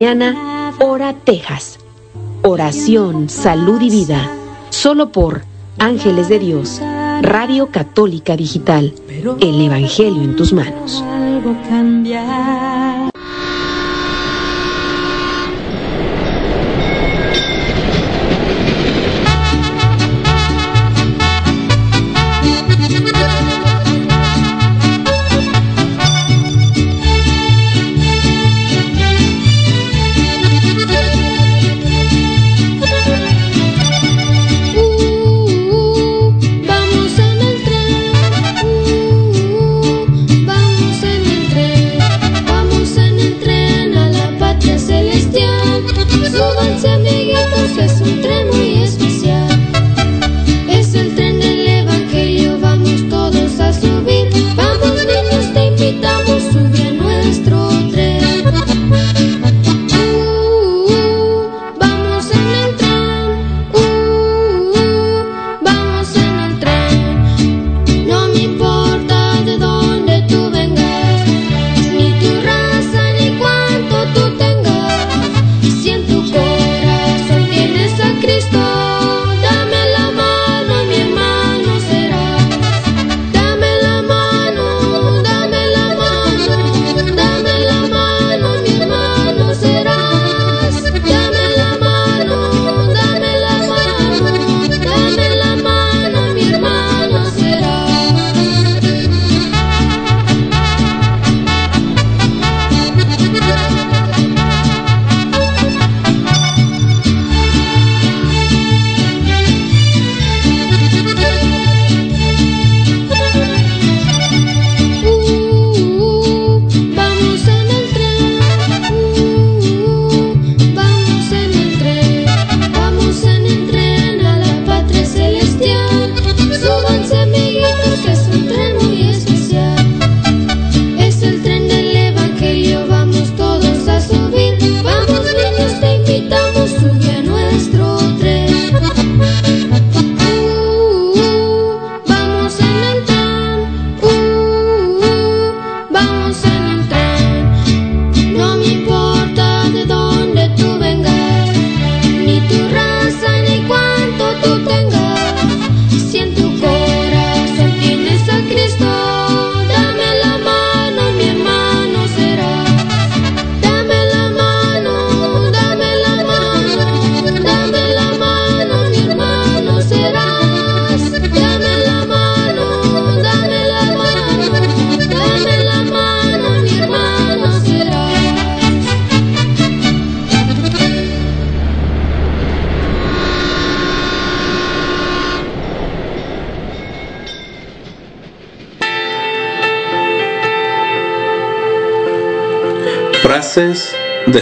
mañana, Hora Texas. Oración, salud y vida. Solo por Ángeles de Dios, Radio Católica Digital. El Evangelio en tus manos.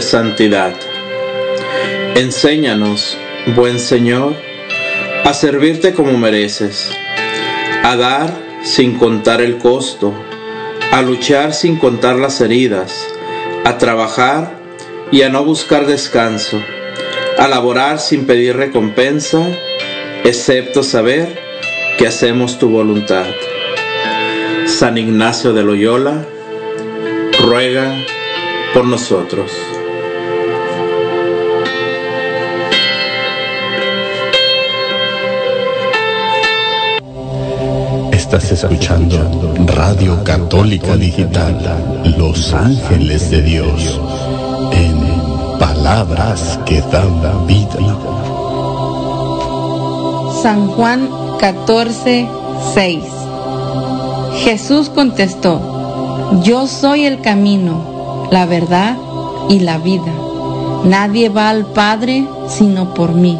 Santidad. Enséñanos, buen Señor, a servirte como mereces, a dar sin contar el costo, a luchar sin contar las heridas, a trabajar y a no buscar descanso, a laborar sin pedir recompensa, excepto saber que hacemos tu voluntad. San Ignacio de Loyola, ruega por nosotros. Estás escuchando Radio Católica Digital, Los Ángeles de Dios, en palabras que dan vida. San Juan 14, 6. Jesús contestó, Yo soy el camino la verdad y la vida. Nadie va al Padre sino por mí.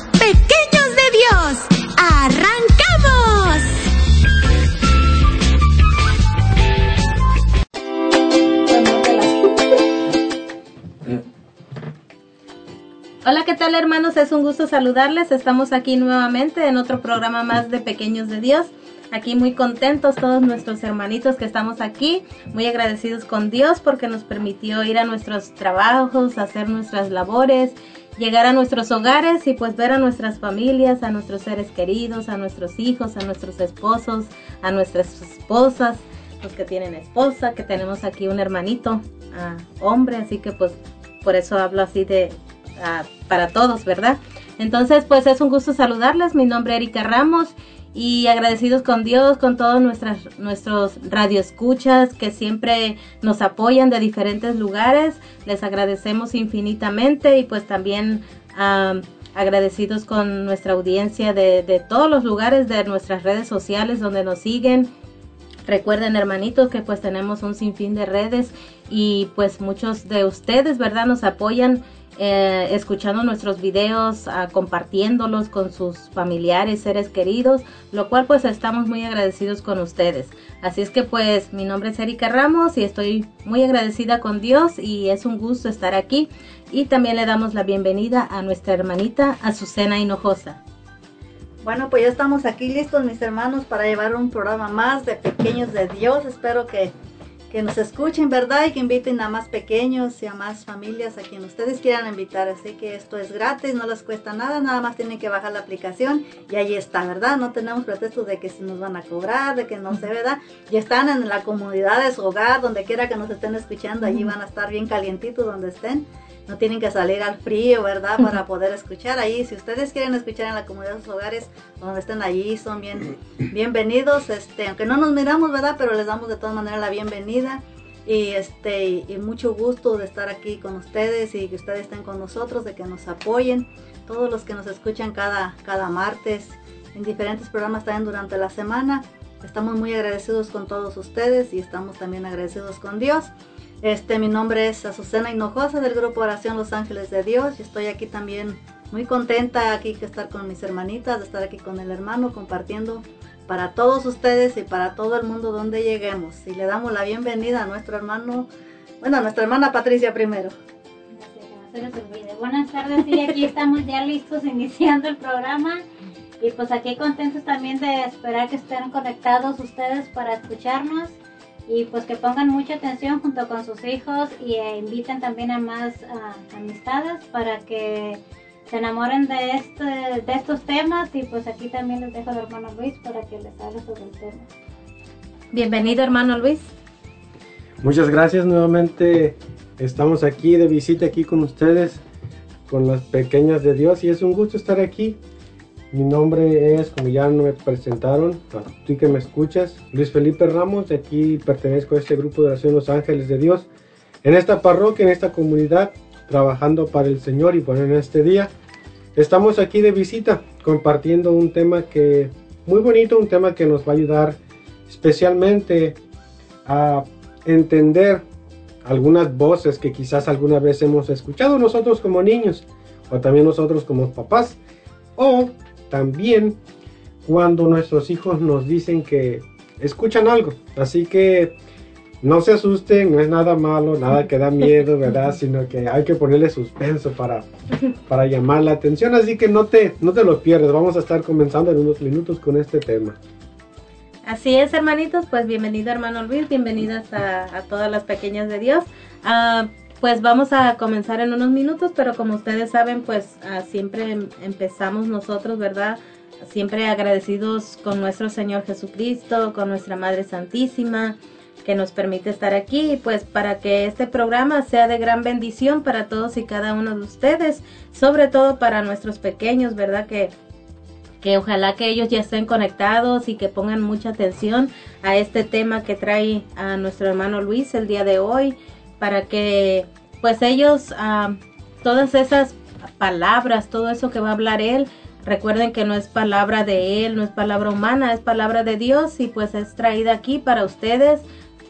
hermanos? Es un gusto saludarles. Estamos aquí nuevamente en otro programa más de Pequeños de Dios. Aquí muy contentos todos nuestros hermanitos que estamos aquí, muy agradecidos con Dios porque nos permitió ir a nuestros trabajos, hacer nuestras labores, llegar a nuestros hogares y pues ver a nuestras familias, a nuestros seres queridos, a nuestros hijos, a nuestros esposos, a nuestras esposas, los que tienen esposa, que tenemos aquí un hermanito, ah, hombre, así que pues por eso hablo así de para todos, ¿verdad? Entonces, pues es un gusto saludarles. Mi nombre es Erika Ramos y agradecidos con Dios, con todos nuestras, nuestros radioescuchas que siempre nos apoyan de diferentes lugares. Les agradecemos infinitamente y pues también agradecidos con nuestra audiencia de, de todos los lugares de nuestras redes sociales donde nos siguen. Recuerden hermanitos que pues tenemos un sinfín de redes y pues muchos de ustedes, ¿verdad? Nos apoyan eh, escuchando nuestros videos, ah, compartiéndolos con sus familiares, seres queridos, lo cual pues estamos muy agradecidos con ustedes. Así es que pues mi nombre es Erika Ramos y estoy muy agradecida con Dios y es un gusto estar aquí. Y también le damos la bienvenida a nuestra hermanita Azucena Hinojosa. Bueno, pues ya estamos aquí listos mis hermanos para llevar un programa más de Pequeños de Dios. Espero que que nos escuchen, ¿verdad? Y que inviten a más pequeños y a más familias a quien ustedes quieran invitar. Así que esto es gratis, no les cuesta nada, nada más tienen que bajar la aplicación y ahí está, ¿verdad? No tenemos pretextos de que se nos van a cobrar, de que no se, ¿verdad? Y están en la comunidad de su hogar, donde quiera que nos estén escuchando, allí van a estar bien calientitos donde estén no tienen que salir al frío, ¿verdad? Para poder escuchar ahí. Si ustedes quieren escuchar en la comunidad de sus hogares, donde estén allí, son bien bienvenidos. Este, aunque no nos miramos, ¿verdad? Pero les damos de todas maneras la bienvenida. Y este y mucho gusto de estar aquí con ustedes y que ustedes estén con nosotros, de que nos apoyen. Todos los que nos escuchan cada, cada martes en diferentes programas también durante la semana. Estamos muy agradecidos con todos ustedes y estamos también agradecidos con Dios. Este, mi nombre es Azucena Hinojosa del Grupo Oración Los Ángeles de Dios y estoy aquí también muy contenta aquí que estar con mis hermanitas, de estar aquí con el hermano compartiendo para todos ustedes y para todo el mundo donde lleguemos. Y le damos la bienvenida a nuestro hermano, bueno, a nuestra hermana Patricia primero. Buenas tardes, y aquí estamos ya listos iniciando el programa. Y pues aquí contentos también de esperar que estén conectados ustedes para escucharnos y pues que pongan mucha atención junto con sus hijos y e inviten también a más amistades para que se enamoren de, este, de estos temas y pues aquí también les dejo al hermano Luis para que les hable sobre el tema. Bienvenido hermano Luis. Muchas gracias nuevamente. Estamos aquí de visita aquí con ustedes, con las pequeñas de Dios y es un gusto estar aquí mi nombre es, como ya me presentaron, tú que me escuchas, Luis Felipe Ramos, de aquí pertenezco a este grupo de oración Los Ángeles de Dios. En esta parroquia, en esta comunidad, trabajando para el Señor y por en este día, estamos aquí de visita, compartiendo un tema que, muy bonito, un tema que nos va a ayudar especialmente a entender algunas voces que quizás alguna vez hemos escuchado nosotros como niños, o también nosotros como papás, o también cuando nuestros hijos nos dicen que escuchan algo. Así que no se asusten, no es nada malo, nada que da miedo, ¿verdad? Sino que hay que ponerle suspenso para, para llamar la atención. Así que no te, no te lo pierdes. Vamos a estar comenzando en unos minutos con este tema. Así es, hermanitos. Pues bienvenido, hermano Luis. Bienvenidas a, todas las pequeñas de Dios. Ah, pues vamos a comenzar en unos minutos, pero como ustedes saben, pues ah, siempre em, empezamos nosotros, ¿verdad? Siempre agradecidos con nuestro Señor Jesucristo, con nuestra Madre Santísima, que nos permite estar aquí, pues para que este programa sea de gran bendición para todos y cada uno de ustedes, sobre todo para nuestros pequeños, ¿verdad? Que que ojalá que ellos ya estén conectados y que pongan mucha atención a este tema que trae a nuestro hermano Luis el día de hoy para que pues ellos, ah, todas esas palabras, todo eso que va a hablar él, recuerden que no es palabra de él, no es palabra humana, es palabra de Dios y pues es traída aquí para ustedes,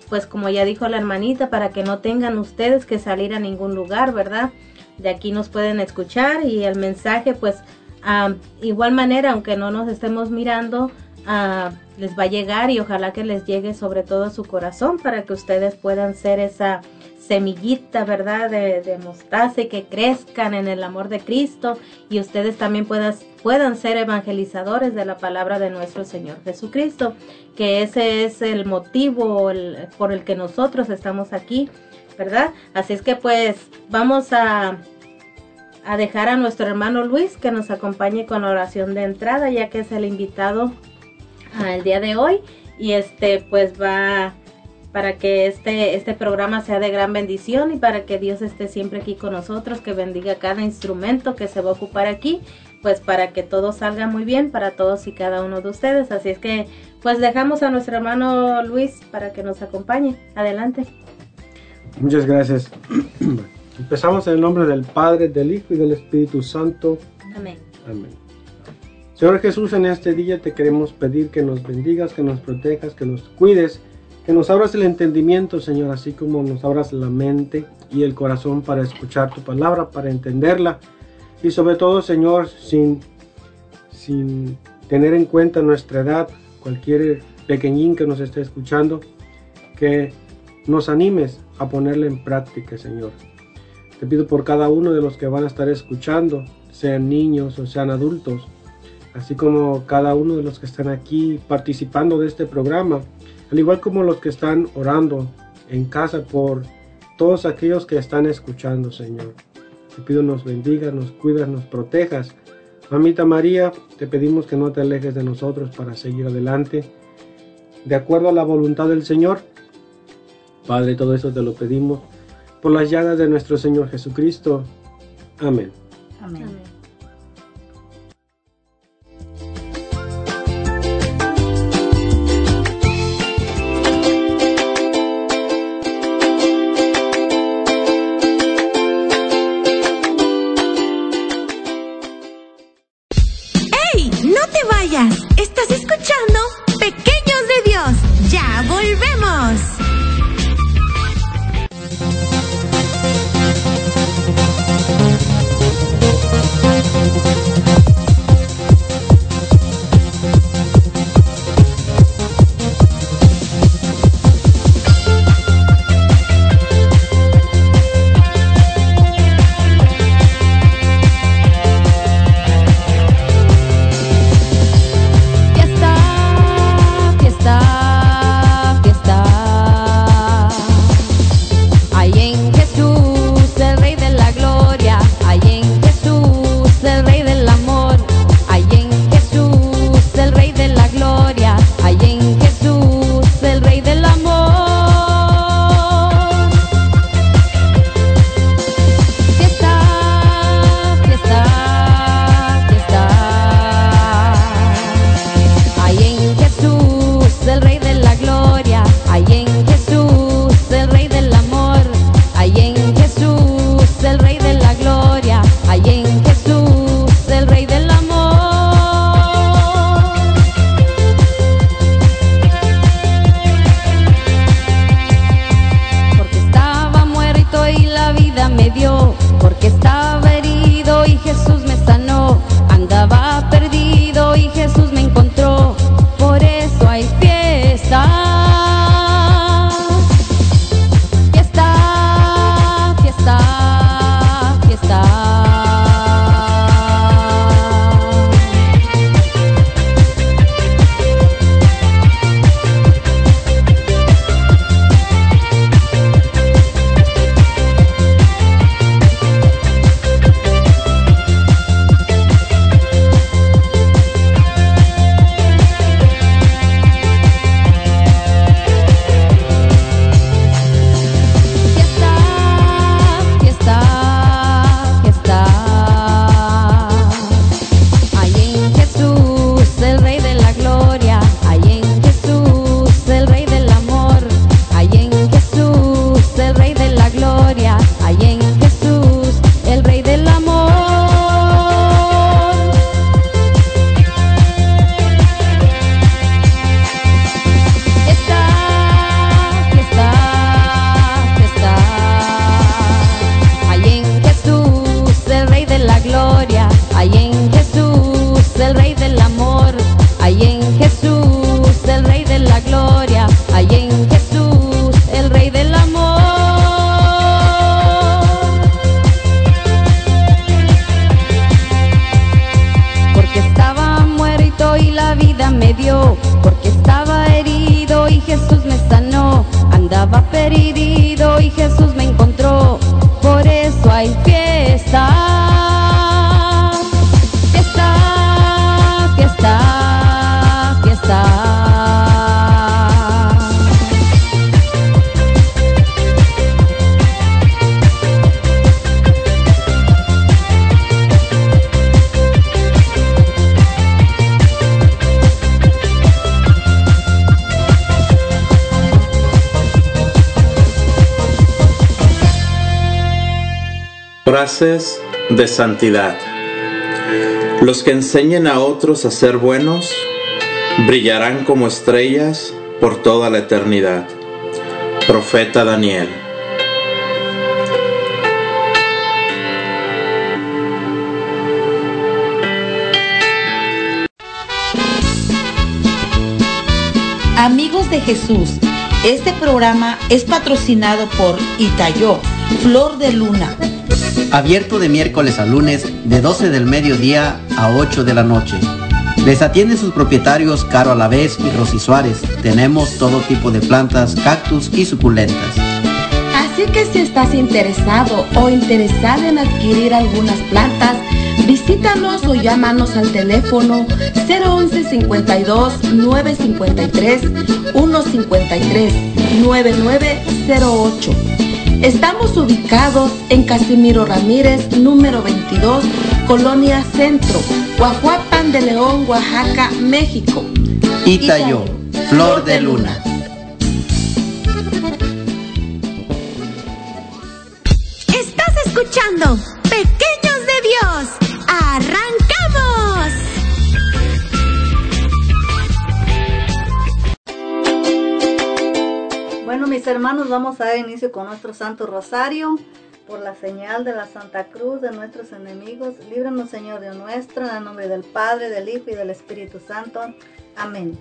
pues como ya dijo la hermanita, para que no tengan ustedes que salir a ningún lugar, ¿verdad? De aquí nos pueden escuchar y el mensaje pues uh, igual manera, aunque no nos estemos mirando, ah, les va a llegar y ojalá que les llegue sobre todo a su corazón para que ustedes puedan ser esa semillita, ¿verdad? De, mostaza y que crezcan en el amor de Cristo y ustedes también puedan ser evangelizadores de la palabra de nuestro Señor Jesucristo, que ese es el motivo por el que nosotros estamos aquí, ¿verdad? Así es que pues vamos a, a dejar a nuestro hermano Luis que nos acompañe con la oración de entrada, ya que es el invitado al día de hoy y este pues va para que este, este programa sea de gran bendición y para que Dios esté siempre aquí con nosotros, que bendiga cada instrumento que se va a ocupar aquí, pues para que todo salga muy bien para todos y cada uno de ustedes. Así es que pues dejamos a nuestro hermano Luis para que nos acompañe. Adelante. Muchas gracias. Empezamos en el nombre del Padre, del Hijo y del Espíritu Santo. Amén. Amén. Señor Jesús, en este día te queremos pedir que nos bendigas, que nos protejas, que nos cuides que nos abras el entendimiento, Señor, así como nos abras la mente y el corazón para escuchar tu palabra, para entenderla. Y sobre todo, Señor, sin, sin tener en cuenta nuestra edad, cualquier pequeñín que nos esté escuchando, que nos animes a ponerla en práctica, Señor. Te pido por cada uno de los que van a estar escuchando, sean niños o sean adultos, así como cada uno de los que están aquí participando de este programa, al igual como los que están orando en casa por todos aquellos que están escuchando, Señor. Te pido nos bendigas, nos cuidas, nos protejas. Mamita María, te pedimos que no te alejes de nosotros para seguir adelante, de acuerdo a la voluntad del Señor. Padre, todo eso te lo pedimos por las llagas de nuestro Señor Jesucristo. Amén. Amén. estaba vayas. Estás escuchando Pequeños de Dios. Ya volvemos. De santidad. Los que enseñen a otros a ser buenos brillarán como estrellas por toda la eternidad. Profeta Daniel. Amigos de Jesús, este programa es patrocinado por Itayo, Flor de Luna Abierto de miércoles a lunes de 12 del mediodía a 8 de la noche. Les atienden sus propietarios Caro Alavés y Rosy Suárez. Tenemos todo tipo de plantas, cactus y suculentas. Así que si estás interesado o interesada en adquirir algunas plantas, visítanos o llámanos al teléfono 011 52 953 153 9908 Estamos ubicados en Casimiro Ramírez, número 22, Colonia Centro, Guajuapan de León, Oaxaca, México. Itayo, Flor de Luna. Estás escuchando hermanos, vamos a dar inicio con nuestro Santo Rosario. Por la señal de la Santa Cruz de nuestros enemigos, líbranos Señor Dios nuestro, en el nombre del Padre, del Hijo y del Espíritu Santo. Amén.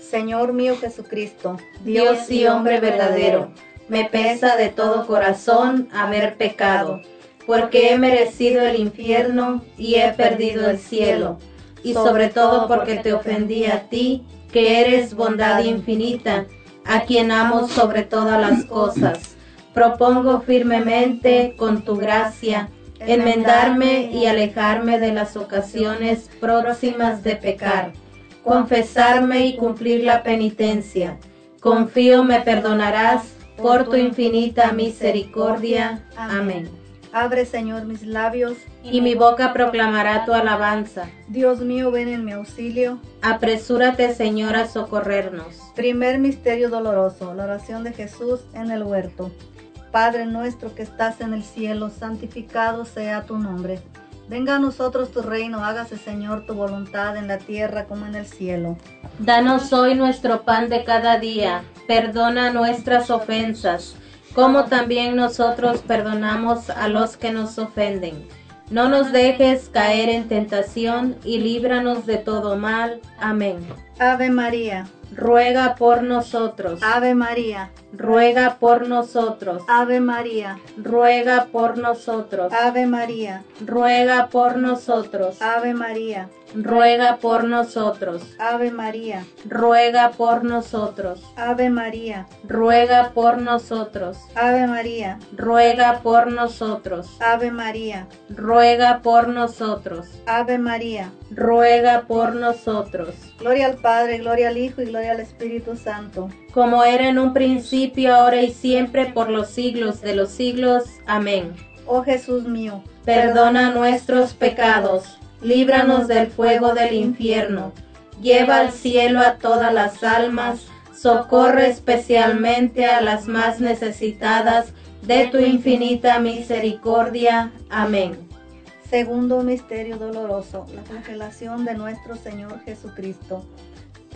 Señor mío Jesucristo, Dios y hombre verdadero, me pesa de todo corazón haber pecado, porque he merecido el infierno y he perdido el cielo, y sobre todo porque te ofendí a ti, que eres bondad infinita a quien amo sobre todas las cosas. Propongo firmemente, con tu gracia, enmendarme y alejarme de las ocasiones próximas de pecar, confesarme y cumplir la penitencia. Confío me perdonarás por tu infinita misericordia. Amén. Abre, Señor, mis labios. Y mi boca proclamará tu alabanza. Dios mío, ven en mi auxilio. Apresúrate, Señor, a socorrernos. Primer misterio doloroso, la oración de Jesús en el huerto. Padre nuestro que estás en el cielo, santificado sea tu nombre. Venga a nosotros tu reino, hágase Señor tu voluntad en la tierra como en el cielo. Danos hoy nuestro pan de cada día, perdona nuestras ofensas como también nosotros perdonamos a los que nos ofenden. No nos dejes caer en tentación y líbranos de todo mal. Amén. Ave María ruega por nosotros. Ave María, ruega por nosotros. Ave María, ruega por nosotros. Ave María, ruega por nosotros. Ave María, ruega por nosotros. Ave María, ruega por nosotros. Ave María, ruega por nosotros. Ave María, ruega por nosotros. Ave María, ruega por nosotros. Ave María, ruega por nosotros. Gloria al Padre, gloria al Hijo y gloria al Espíritu Santo. Como era en un principio, ahora y siempre, por los siglos de los siglos. Amén. Oh Jesús mío, perdona nuestros pecados, líbranos del fuego del infierno, lleva al cielo a todas las almas, socorre especialmente a las más necesitadas de tu infinita misericordia. Amén. Segundo misterio doloroso, la congelación de nuestro Señor Jesucristo.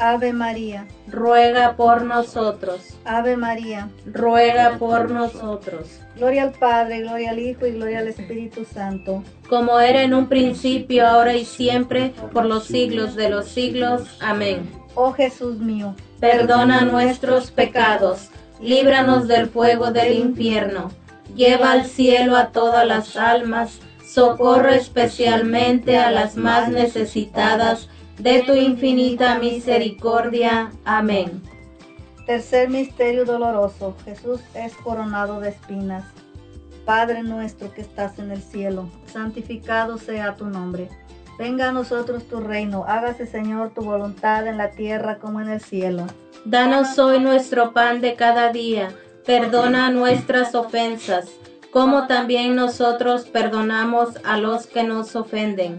Ave María, ruega por nosotros. Ave María, ruega por nosotros. Gloria al Padre, gloria al Hijo y gloria al Espíritu Santo. Como era en un principio, ahora y siempre, por los siglos de los siglos. Amén. Oh Jesús mío, perdona nuestros pecados, líbranos del fuego del infierno, lleva al cielo a todas las almas, socorre especialmente a las más necesitadas de tu infinita misericordia. Amén. Tercer misterio doloroso. Jesús es coronado de espinas. Padre nuestro que estás en el cielo, santificado sea tu nombre. Venga a nosotros tu reino, hágase Señor tu voluntad en la tierra como en el cielo. Danos hoy nuestro pan de cada día, perdona nuestras ofensas, como también nosotros perdonamos a los que nos ofenden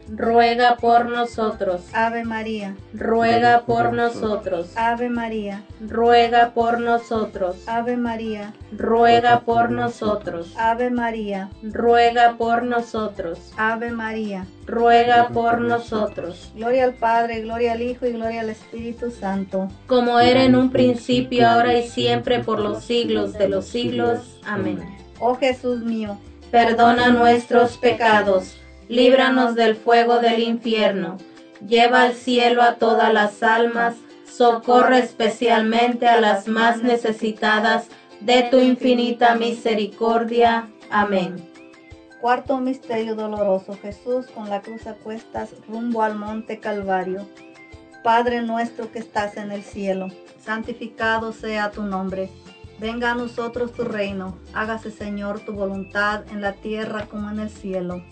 ruega por nosotros. Ave María, ruega por nosotros. Ave María, ruega por nosotros. Ave María, ruega por nosotros. Ave María, ruega por nosotros. Ave María, ruega por nosotros. Gloria al Padre, gloria al Hijo y gloria al Espíritu Santo. Como era en un principio, ahora y siempre, por los siglos de los siglos. Amén. Oh Jesús mío, perdona nuestros pecados líbranos del fuego del infierno, lleva al cielo a todas las almas, socorre especialmente a las más necesitadas de tu infinita misericordia. Amén. Cuarto misterio doloroso, Jesús con la cruz a cuestas rumbo al monte Calvario. Padre nuestro que estás en el cielo, santificado sea tu nombre. Venga a nosotros tu reino, hágase Señor tu voluntad en la tierra como en el cielo.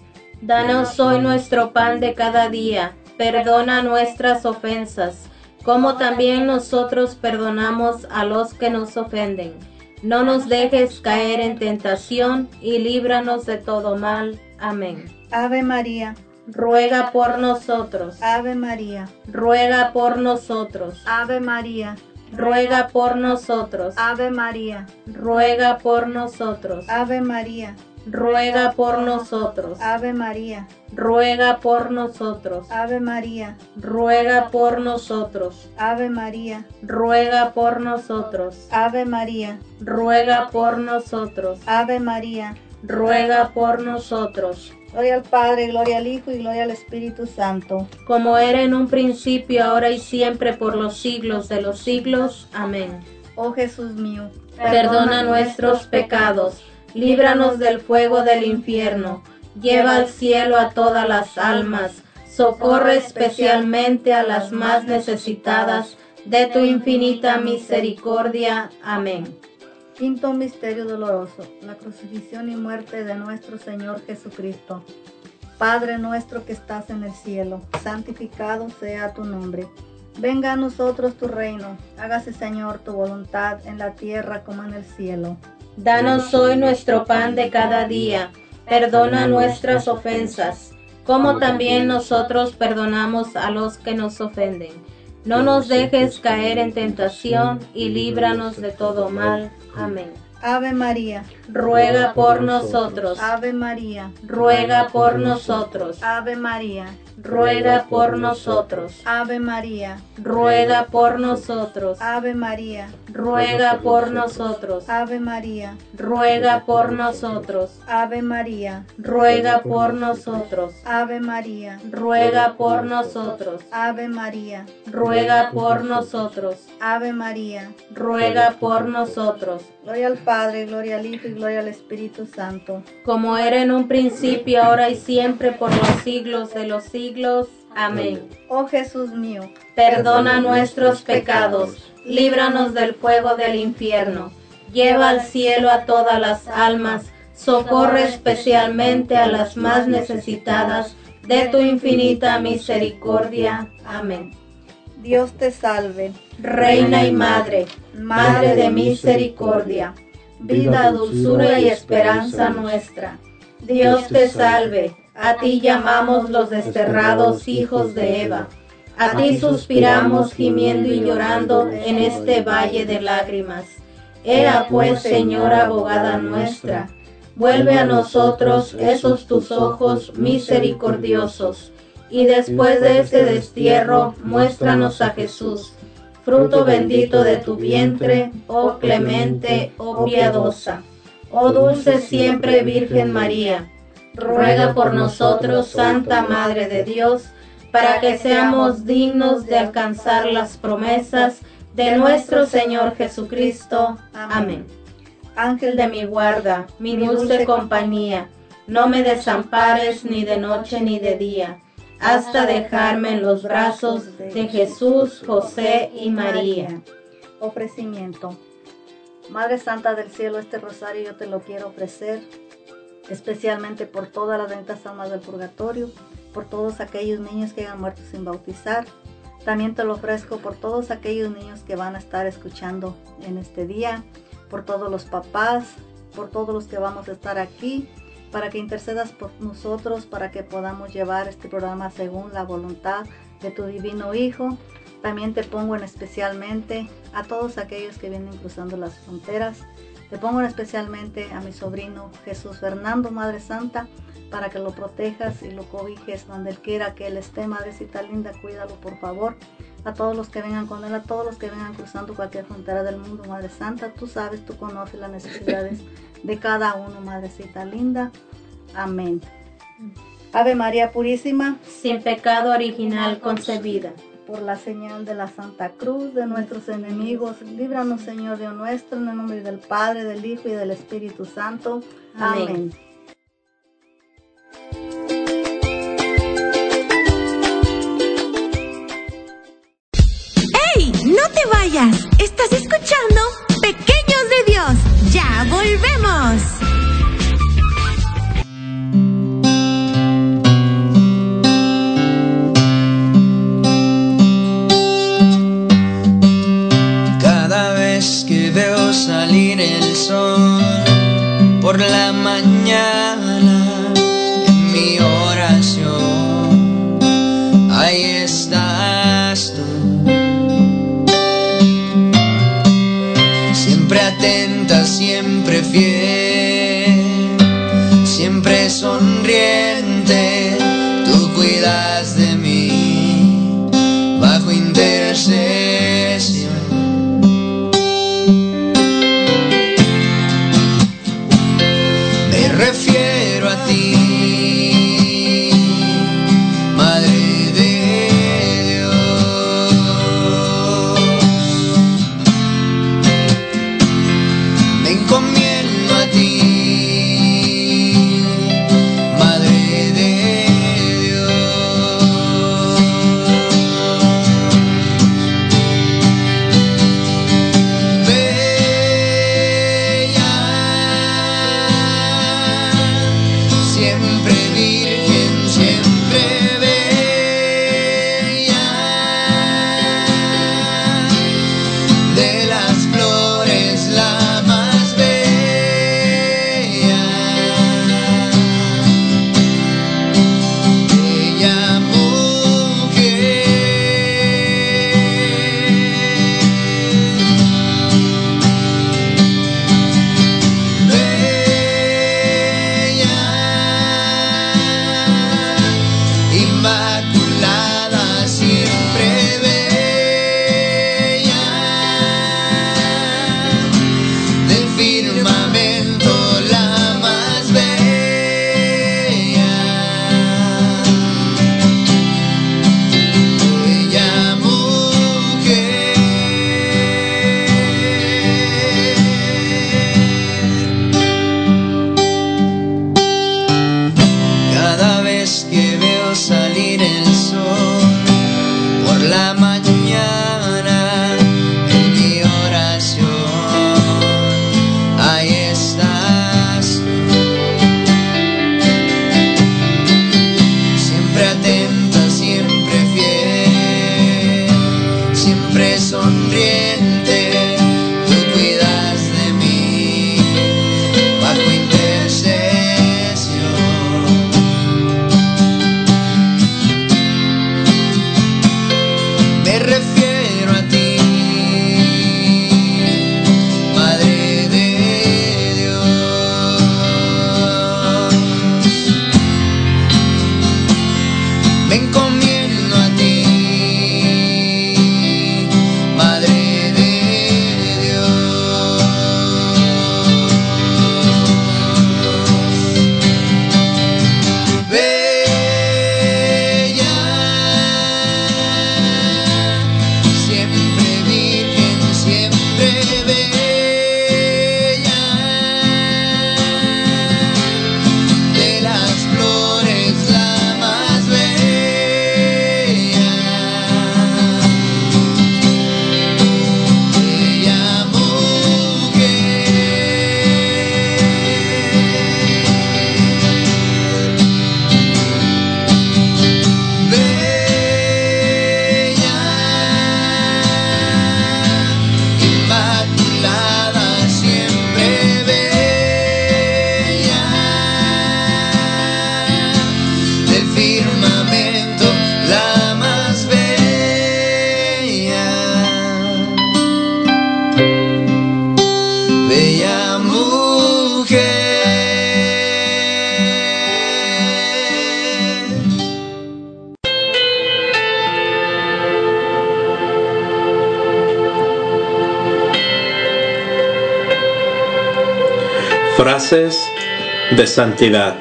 Danos hoy nuestro pan de cada día, perdona nuestras ofensas, como también nosotros perdonamos a los que nos ofenden. No nos dejes caer en tentación y líbranos de todo mal. Amén. Ave María, ruega por nosotros. Ave María, ruega por nosotros. Ave María, ruega por nosotros. Ave María, ruega por nosotros. Ave María, ruega por nosotros. Ave María, ruega por nosotros. Ave María, ruega por nosotros. Ave María, ruega por nosotros. Ave María, ruega por nosotros. Ave María, ruega por nosotros. Gloria al Padre, gloria al Hijo y gloria al Espíritu Santo. Como era en un principio, ahora y siempre, por los siglos de los siglos. Amén. Oh Jesús mío, perdona nuestros pecados líbranos del fuego del infierno, lleva al cielo a todas las almas, socorre especialmente a las más necesitadas de tu infinita misericordia. Amén. Quinto misterio doloroso, la crucifixión y muerte de nuestro Señor Jesucristo. Padre nuestro que estás en el cielo, santificado sea tu nombre. Venga a nosotros tu reino, hágase Señor tu voluntad en la tierra como en el cielo. Danos hoy nuestro pan de cada día. Perdona nuestras ofensas, como también nosotros perdonamos a los que nos ofenden. No nos dejes caer en tentación y líbranos de todo mal. Amén. Ave María, ruega por nosotros. Ave María, ruega por nosotros. Ave María, ruega por nosotros. Ave María, ruega por nosotros. Ave María, ruega por nosotros. Ave María, ruega por nosotros. Ave María, ruega por nosotros. Ave María, ruega por nosotros. Ave María, ruega por nosotros. Ave María, ruega por nosotros. Gloria al Padre, gloria al Hijo y gloria al Espíritu Santo. Como era en un principio, ahora y siempre, por los siglos de los siglos. Amén. Oh Jesús mío, perdona nuestros pecados, líbranos del fuego del infierno, lleva al cielo a todas las almas, socorre especialmente a las más necesitadas de tu infinita misericordia. Amén. Dios te salve, Reina y Madre, Madre de misericordia, vida, dulzura y esperanza nuestra. Dios te salve, a ti llamamos los desterrados hijos de Eva. A ti suspiramos gimiendo y llorando en este valle de lágrimas. Ea pues, Señora abogada nuestra, vuelve a nosotros esos tus ojos misericordiosos, y después de este destierro, muéstranos a Jesús, fruto bendito de tu vientre, oh clemente, oh piadosa, oh dulce siempre Virgen María. Ruega por nosotros, Santa Madre de Dios, para que seamos dignos de alcanzar las promesas de nuestro Señor Jesucristo. Amén. Ángel de mi guarda, mi dulce compañía, no me desampares ni de noche ni de día, hasta dejarme en los brazos de Jesús, José y María. Ofrecimiento. Madre Santa del Cielo, este rosario yo te lo quiero ofrecer, especialmente por todas las benditas almas del purgatorio, por todos aquellos niños que hayan muerto sin bautizar. También te lo ofrezco por todos aquellos niños que van a estar escuchando en este día, por todos los papás, por todos los que vamos a estar aquí, para que intercedas por nosotros, para que podamos llevar este programa según la voluntad de tu divino Hijo. También te pongo en especialmente a todos aquellos que vienen cruzando las fronteras. Te pongo en especialmente a mi sobrino Jesús Fernando, Madre Santa, para que lo protejas y lo cobijes donde él quiera que él esté, Madrecita linda, cuídalo por favor. A todos los que vengan con él, a todos los que vengan cruzando cualquier frontera del mundo, Madre Santa, tú sabes, tú conoces las necesidades de cada uno, Madrecita linda. Amén. Ave María Purísima, sin pecado original concebida. Por la señal de la Santa Cruz de nuestros enemigos, líbranos, Señor Dios nuestro, en el nombre del Padre, del Hijo y del Espíritu Santo. Amén. Amén. ¡Ey! ¡No te vayas! ¿Estás escuchando? Pequeños de Dios. ¡Ya volvemos! Por la mañana en mi oración, ahí estás tú. Siempre atenta, siempre fiel, siempre sonriente, tú cuidas de mí de santidad.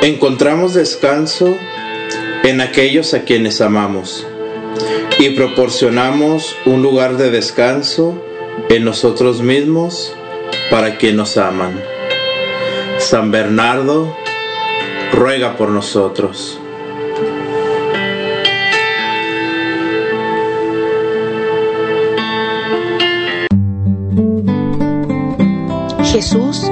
Encontramos descanso en aquellos a quienes amamos y proporcionamos un lugar de descanso en nosotros mismos para quienes nos aman. San Bernardo ruega por nosotros. Jesús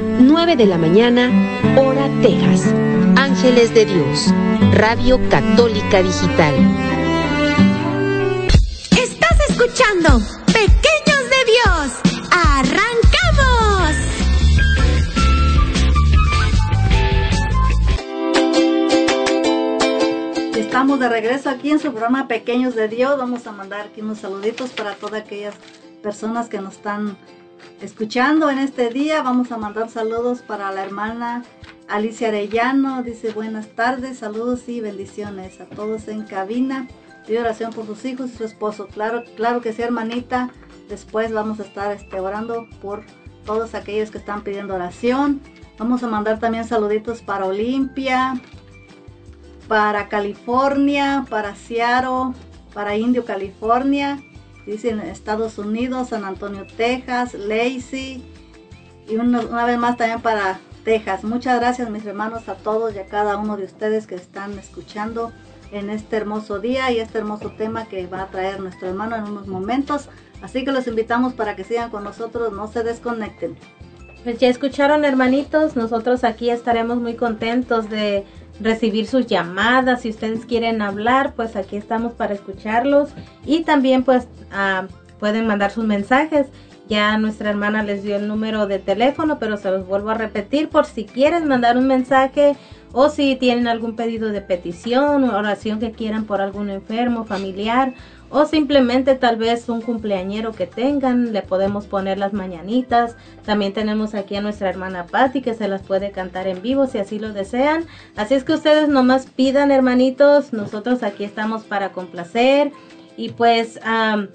9 de la mañana, hora Texas. Ángeles de Dios, Radio Católica Digital. Estás escuchando Pequeños de Dios. ¡Arrancamos! Estamos de regreso aquí en su programa Pequeños de Dios. Vamos a mandar aquí unos saluditos para todas aquellas personas que nos están escuchando en este día. Vamos a mandar saludos para la hermana Alicia Arellano. Dice buenas tardes, saludos y bendiciones a todos en cabina. Pido oración por sus hijos y su esposo. Claro, claro que sí, hermanita. Después vamos a estar este, orando por todos aquellos que están pidiendo oración. Vamos a mandar también saluditos para Olimpia, para California, para Seattle, para Indio, California. Dicen Estados Unidos, San Antonio, Texas, Lacey y una, una vez más también para Texas. Muchas gracias mis hermanos a todos y a cada uno de ustedes que están escuchando en este hermoso día y este hermoso tema que va a traer nuestro hermano en unos momentos. Así que los invitamos para que sigan con nosotros, no se desconecten. Pues ya escucharon hermanitos, nosotros aquí estaremos muy contentos de recibir sus llamadas. Si ustedes quieren hablar, pues aquí estamos para escucharlos. Y también pues ah, pueden mandar sus mensajes. Ya nuestra hermana les dio el número de teléfono, pero se los vuelvo a repetir por si quieren mandar un mensaje o si tienen algún pedido de petición o oración que quieran por algún enfermo, familiar o simplemente tal vez un cumpleañero que tengan, le podemos poner las mañanitas. También tenemos aquí a nuestra hermana Patti que se las puede cantar en vivo si así lo desean. Así es que ustedes nomás pidan hermanitos, nosotros aquí estamos para complacer y pues am,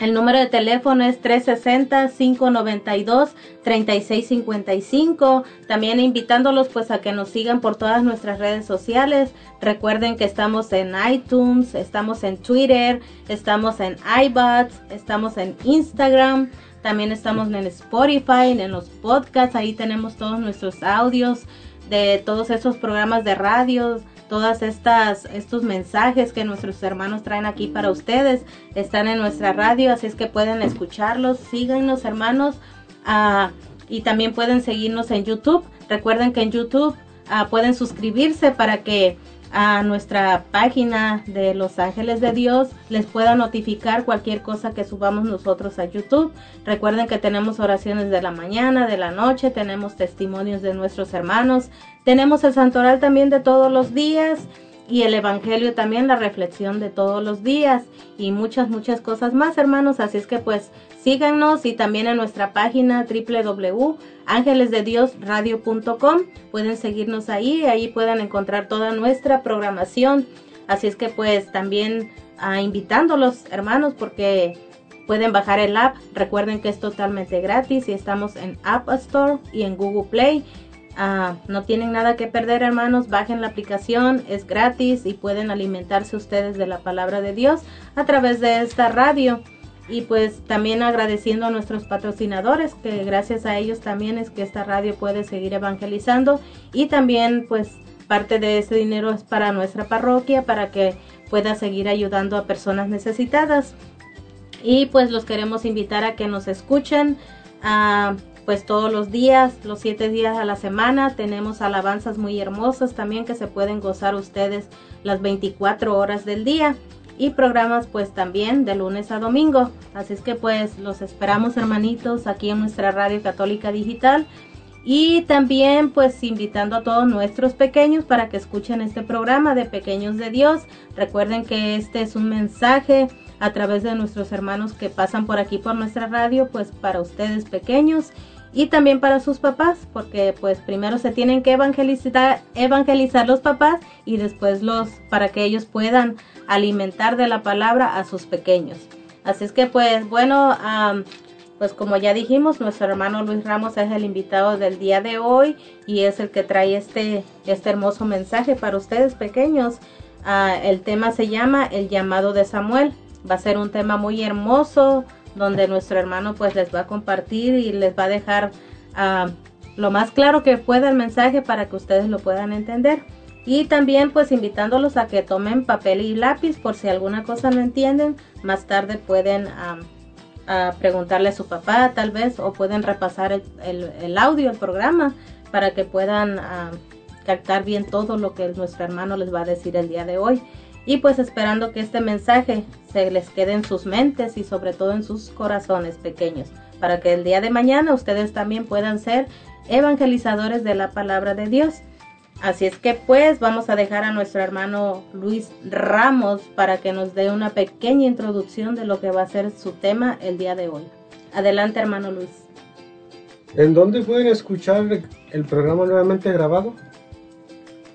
El número de teléfono es 360-592-3655. También invitándolos pues a que nos sigan por todas nuestras redes sociales. Recuerden que estamos en iTunes, estamos en Twitter, estamos en iBots, estamos en Instagram. También estamos en Spotify, en los podcasts. Ahí tenemos todos nuestros audios de todos esos programas de radio, todas estas estos mensajes que nuestros hermanos traen aquí para ustedes. Están en nuestra radio así es que pueden escucharlos. Síganos hermanos. Ah, y también pueden seguirnos en YouTube. Recuerden que en YouTube ah, pueden suscribirse para que a nuestra página de Los Ángeles de Dios les pueda notificar cualquier cosa que subamos nosotros a YouTube. Recuerden que tenemos oraciones de la mañana, de la noche, tenemos testimonios de nuestros hermanos, tenemos el santoral también de todos los días y el Evangelio también, la reflexión de todos los días y muchas, muchas cosas más, hermanos. Así es que pues síganos y también en nuestra página www.angelesdediosradio.com pueden seguirnos ahí, ahí pueden encontrar toda nuestra programación. Así es que pues también ah, invitándolos, hermanos, porque pueden bajar el app. Recuerden que es totalmente gratis y estamos en App Store y en Google Play Ah, no tienen nada que perder, hermanos. Bajen la aplicación, es gratis y pueden alimentarse ustedes de la palabra de Dios a través de esta radio. Y pues también agradeciendo a nuestros patrocinadores, que gracias a ellos también es que esta radio puede seguir evangelizando. Y también pues parte de ese dinero es para nuestra parroquia, para que pueda seguir ayudando a personas necesitadas. Y pues los queremos invitar a que nos escuchen. a pues todos los días, los siete días a la semana. Tenemos alabanzas muy hermosas también que se pueden gozar ustedes las 24 horas del día. Y programas pues también de lunes a domingo. Así es que pues los esperamos hermanitos aquí en nuestra radio católica digital. Y también pues invitando a todos nuestros pequeños para que escuchen este programa de Pequeños de Dios. Recuerden que este es un mensaje a través de nuestros hermanos que pasan por aquí por nuestra radio, pues para ustedes pequeños y también para sus papás, porque pues primero se tienen que evangelizar, evangelizar los papás y después los para que ellos puedan alimentar de la palabra a sus pequeños. Así es que pues bueno, pues como ya dijimos, nuestro hermano Luis Ramos es el invitado del día de hoy y es el que trae este, este hermoso mensaje para ustedes pequeños. Ah, el tema se llama El llamado de Samuel. Va a ser un tema muy hermoso, donde nuestro hermano pues les va a compartir y les va a dejar ah, lo más claro que pueda el mensaje para que ustedes lo puedan entender. Y también pues invitándolos a que tomen papel y lápiz por si alguna cosa no entienden, más tarde pueden preguntarle a su papá tal vez o pueden repasar el, audio, el programa para que puedan captar bien todo lo que nuestro hermano les va a decir el día de hoy y pues esperando que este mensaje se les quede en sus mentes y sobre todo en sus corazones pequeños, para que el día de mañana ustedes también puedan ser evangelizadores de la palabra de Dios. Así es que pues vamos a dejar a nuestro hermano Luis Ramos para que nos dé una pequeña introducción de lo que va a ser su tema el día de hoy. Adelante hermano Luis. ¿En dónde pueden escuchar el programa nuevamente grabado?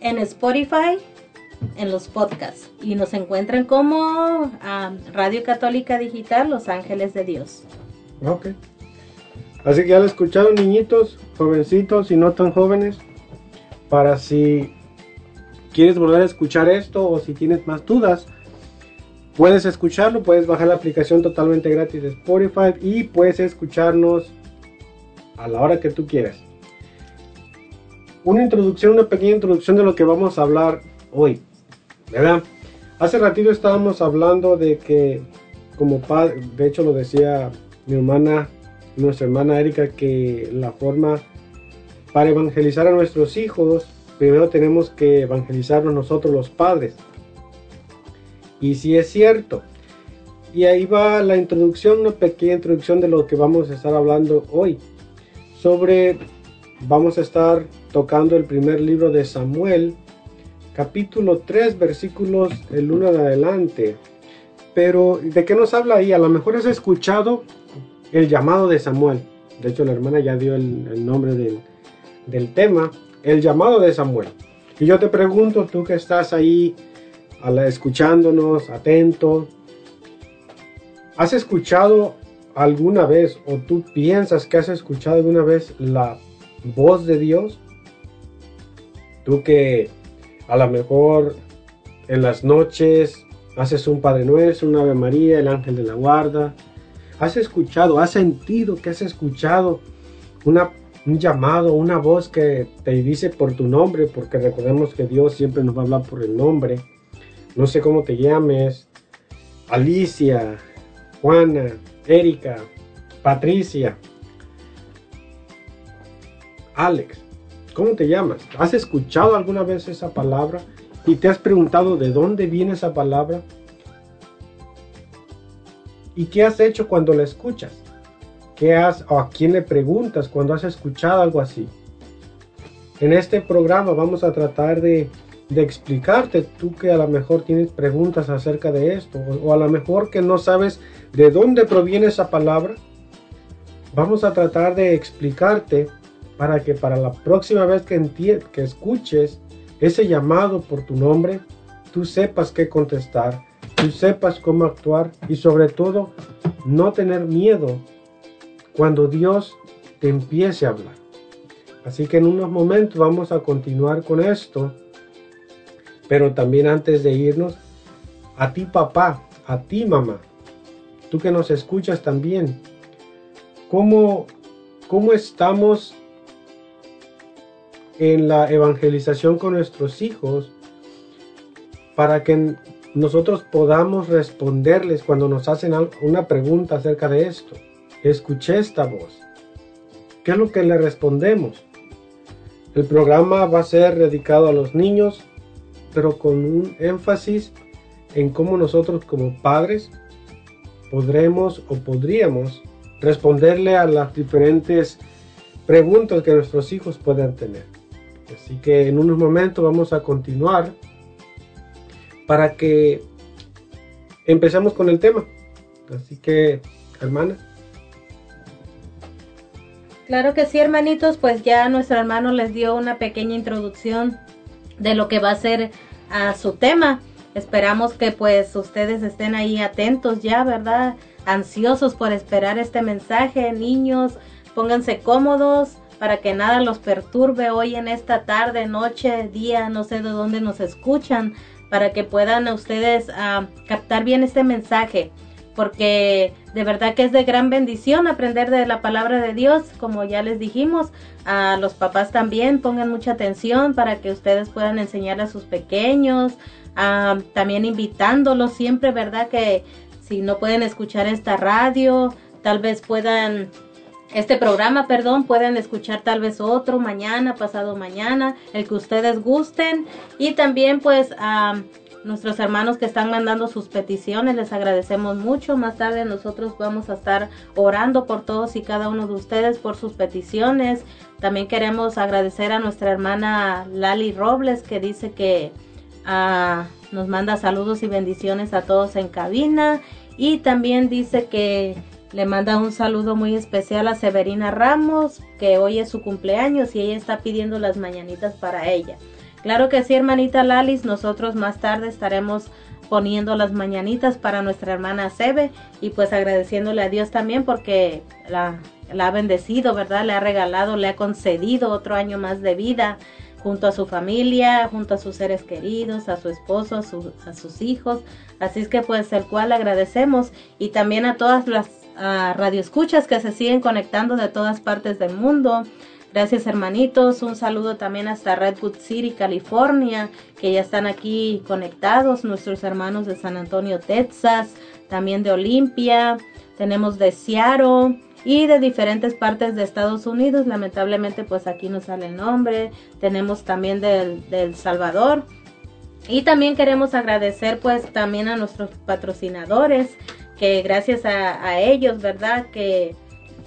En Spotify, en los podcasts y nos encuentran como Radio Católica Digital Los Ángeles de Dios. Ok. Así que ya lo escucharon niñitos, jovencitos y no tan jóvenes, para si quieres volver a escuchar esto o si tienes más dudas, puedes escucharlo, puedes bajar la aplicación totalmente gratis de Spotify y puedes escucharnos a la hora que tú quieras. Una introducción, una pequeña introducción de lo que vamos a hablar hoy. ¿Verdad? Hace ratito estábamos hablando de que como padre, de hecho lo decía mi hermana, nuestra hermana Erika, que la forma para evangelizar a nuestros hijos, primero tenemos que evangelizarnos nosotros los padres. Y si es cierto. Y ahí va la introducción, una pequeña introducción de lo que vamos a estar hablando hoy. Sobre, vamos a estar tocando el primer libro de Samuel, capítulo 3, versículos el 1 de adelante. Pero, ¿de qué nos habla ahí? A lo mejor has escuchado el llamado de Samuel. De hecho, la hermana ya dio el, nombre del, del, tema, el llamado de Samuel. Y yo te pregunto, tú que estás ahí escuchándonos, atento, ¿Has escuchado alguna vez o tú piensas que has escuchado alguna vez la voz de Dios? Tú que a lo mejor en las noches haces un Padre Nuestro, un Ave María, el ángel de la guarda. ¿Has escuchado, has sentido que has escuchado una, un llamado, una voz que te dice por tu nombre? Porque recordemos que Dios siempre nos va a hablar por el nombre. No sé cómo te llames. Alicia, Juana, Erika, Patricia, Alex. ¿Cómo te llamas? ¿Has escuchado alguna vez esa palabra? ¿Y te has preguntado de dónde viene esa palabra? ¿Y qué has hecho cuando la escuchas? ¿Qué has o a quién le preguntas cuando has escuchado algo así? En este programa vamos a tratar de, explicarte, tú que a lo mejor tienes preguntas acerca de esto, o a lo mejor que no sabes de dónde proviene esa palabra, vamos a tratar de explicarte para que para la próxima vez que, que escuches ese llamado por tu nombre, tú sepas qué contestar, tú sepas cómo actuar y sobre todo no tener miedo cuando Dios te empiece a hablar. Así que en unos momentos vamos a continuar con esto, pero también antes de irnos, a ti papá, a ti mamá, tú que nos escuchas también, ¿cómo, cómo estamos en la evangelización con nuestros hijos para que nosotros podamos responderles cuando nos hacen una pregunta acerca de esto. Escuché esta voz. ¿Qué es lo que le respondemos? El programa va a ser dedicado a los niños, pero con un énfasis en cómo nosotros como padres podremos o podríamos responderle a las diferentes preguntas que nuestros hijos puedan tener. Así que en unos momentos vamos a continuar para que empecemos con el tema. Así que, hermana. Claro que sí, hermanitos, pues ya nuestro hermano les dio una pequeña introducción de lo que va a ser a su tema. Esperamos que pues ustedes estén ahí atentos ya, ¿verdad? Ansiosos por esperar este mensaje, niños, pónganse cómodos, para que nada los perturbe hoy en esta tarde, noche, día, no sé de dónde nos escuchan, para que puedan ustedes uh, captar bien este mensaje, porque de verdad que es de gran bendición aprender de la palabra de Dios, como ya les dijimos, a los papás también pongan mucha atención para que ustedes puedan enseñar a sus pequeños, uh, también invitándolos siempre, ¿verdad? Que si no pueden escuchar esta radio, tal vez puedan este programa, perdón, pueden escuchar tal vez otro mañana, pasado mañana, el que ustedes gusten. Y también pues a nuestros hermanos que están mandando sus peticiones, les agradecemos mucho. Más tarde nosotros vamos a estar orando por todos y cada uno de ustedes por sus peticiones. También queremos agradecer a nuestra hermana Lali Robles que dice que uh, nos manda saludos y bendiciones a todos en cabina. Y también dice que le manda un saludo muy especial a Severina Ramos, que hoy es su cumpleaños y ella está pidiendo las mañanitas para ella. Claro que sí, hermanita Lalis, nosotros más tarde estaremos poniendo las mañanitas para nuestra hermana Sebe y pues agradeciéndole a Dios también porque la, ha bendecido, ¿verdad? Le ha regalado, le ha concedido otro año más de vida junto a su familia, junto a sus seres queridos, a su esposo, a, a sus hijos. Así es que pues el cual agradecemos y también a todas las a radioescuchas que se siguen conectando de todas partes del mundo. Gracias hermanitos, un saludo también hasta Redwood City, California, que ya están aquí conectados, nuestros hermanos de San Antonio, Texas, también de Olimpia, tenemos de Seattle y de diferentes partes de Estados Unidos, lamentablemente pues aquí no sale el nombre, tenemos también del, del Salvador. Y también queremos agradecer pues también a nuestros patrocinadores, que gracias a, ellos, ¿verdad? Que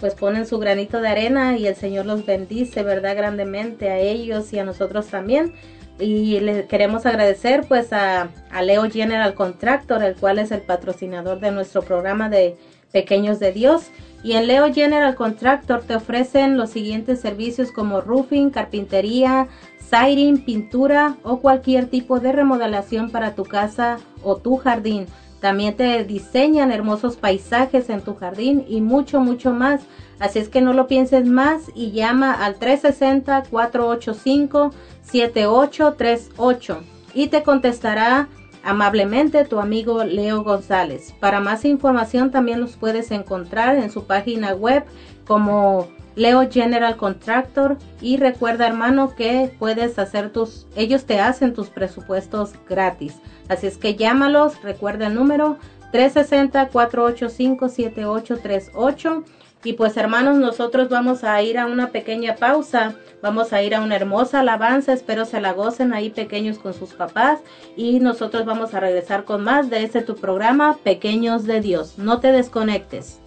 pues ponen su granito de arena y el Señor los bendice, ¿verdad? Grandemente a ellos y a nosotros también. Y le queremos agradecer pues a, a Leo General Contractor, el cual es el patrocinador de nuestro programa de Pequeños de Dios. Y en Leo General Contractor te ofrecen los siguientes servicios como roofing, carpintería, siding, pintura o cualquier tipo de remodelación para tu casa o tu jardín También te diseñan hermosos paisajes en tu jardín y mucho, mucho más. Así es que no lo pienses más y llama al 360-485-7838 y te contestará amablemente tu amigo Leo González. Para más información también los puedes encontrar en su página web como Leo General Contractor y recuerda hermano que puedes hacer tus, ellos te hacen tus presupuestos gratis. Así es que llámalos, recuerda el número 360-485-7838 y pues hermanos, nosotros vamos a ir a una pequeña pausa, vamos a ir a una hermosa alabanza, espero se la gocen ahí pequeños con sus papás y nosotros vamos a regresar con más de este tu programa, Pequeños de Dios. No te desconectes.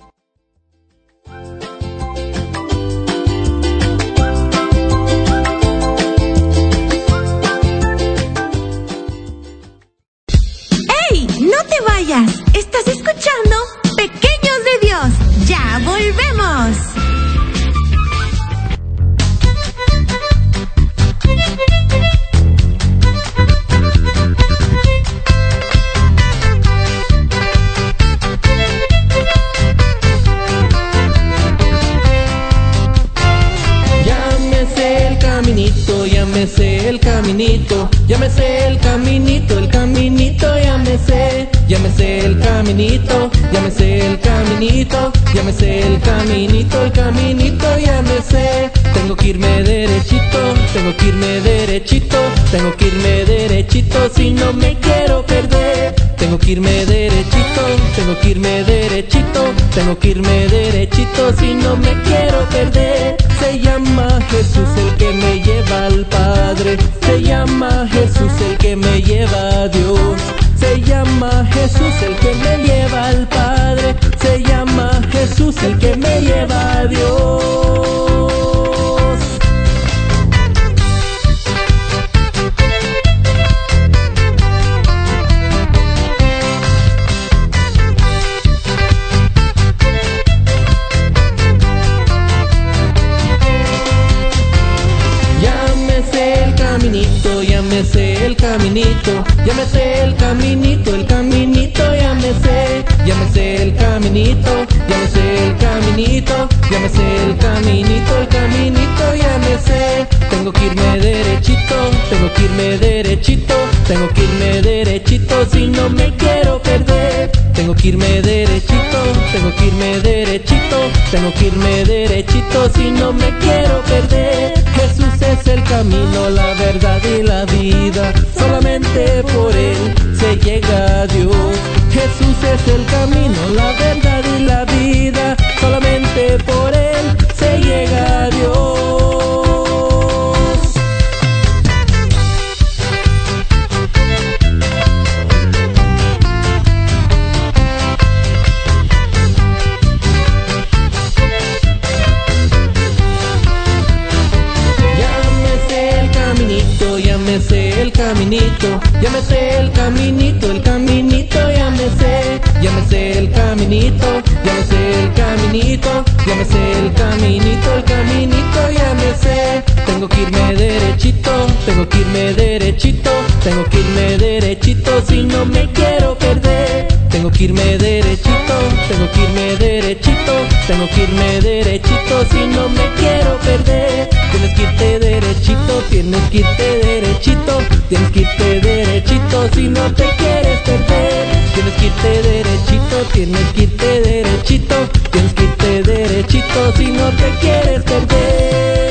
Vayas! ¿Estás escuchando? Pequeños de Dios. Ya volvemos. Sé el caminito, ya me sé el caminito, el caminito, ya me sé, sé el caminito, sé el caminito, sé el caminito, el caminito, sé. Tengo que irme derechito, tengo que irme derechito, tengo que irme derechito si no me quiero perder. Tengo que irme derechito, tengo que irme derechito, tengo que irme derechito si no me quiero perder. Se llama Jesús el que me lleva al Padre, se llama Jesús el que me lleva a Dios. Se llama Jesús el que me lleva al Padre, se llama Jesús el que me lleva a Dios. Caminito, el caminito, el caminito, ya me el caminito, ya me sé el caminito, ya me sé el caminito, el caminito, ya me sé. Tengo que irme derechito, tengo que irme derechito, tengo que irme derechito si no me quiero perder. Tengo que irme derechito, tengo que irme derechito, tengo que irme derechito si no me quiero perder. Jesús es el camino, la verdad y la vida. Solamente por él se llega a Dios. Jesús es el camino, la verdad y la vida. Solamente por él se llega a Dios. Caminito, el caminito, el caminito, ya me el caminito, ya me sé el caminito, ya me sé el caminito, el caminito, ya me sé. Tengo que irme derechito, tengo que irme derechito, tengo que irme derechito si no me quiero perder. Tengo que irme derechito, tengo que irme derechito, tengo que irme derechito si no me quiero perder. Tienes que irte derechito, tienes que irte derechito, tienes que irte derechito si no te quieres perder. Tienes que irte derechito, tienes que irte derechito, tienes que irte derechito si no te quieres perder.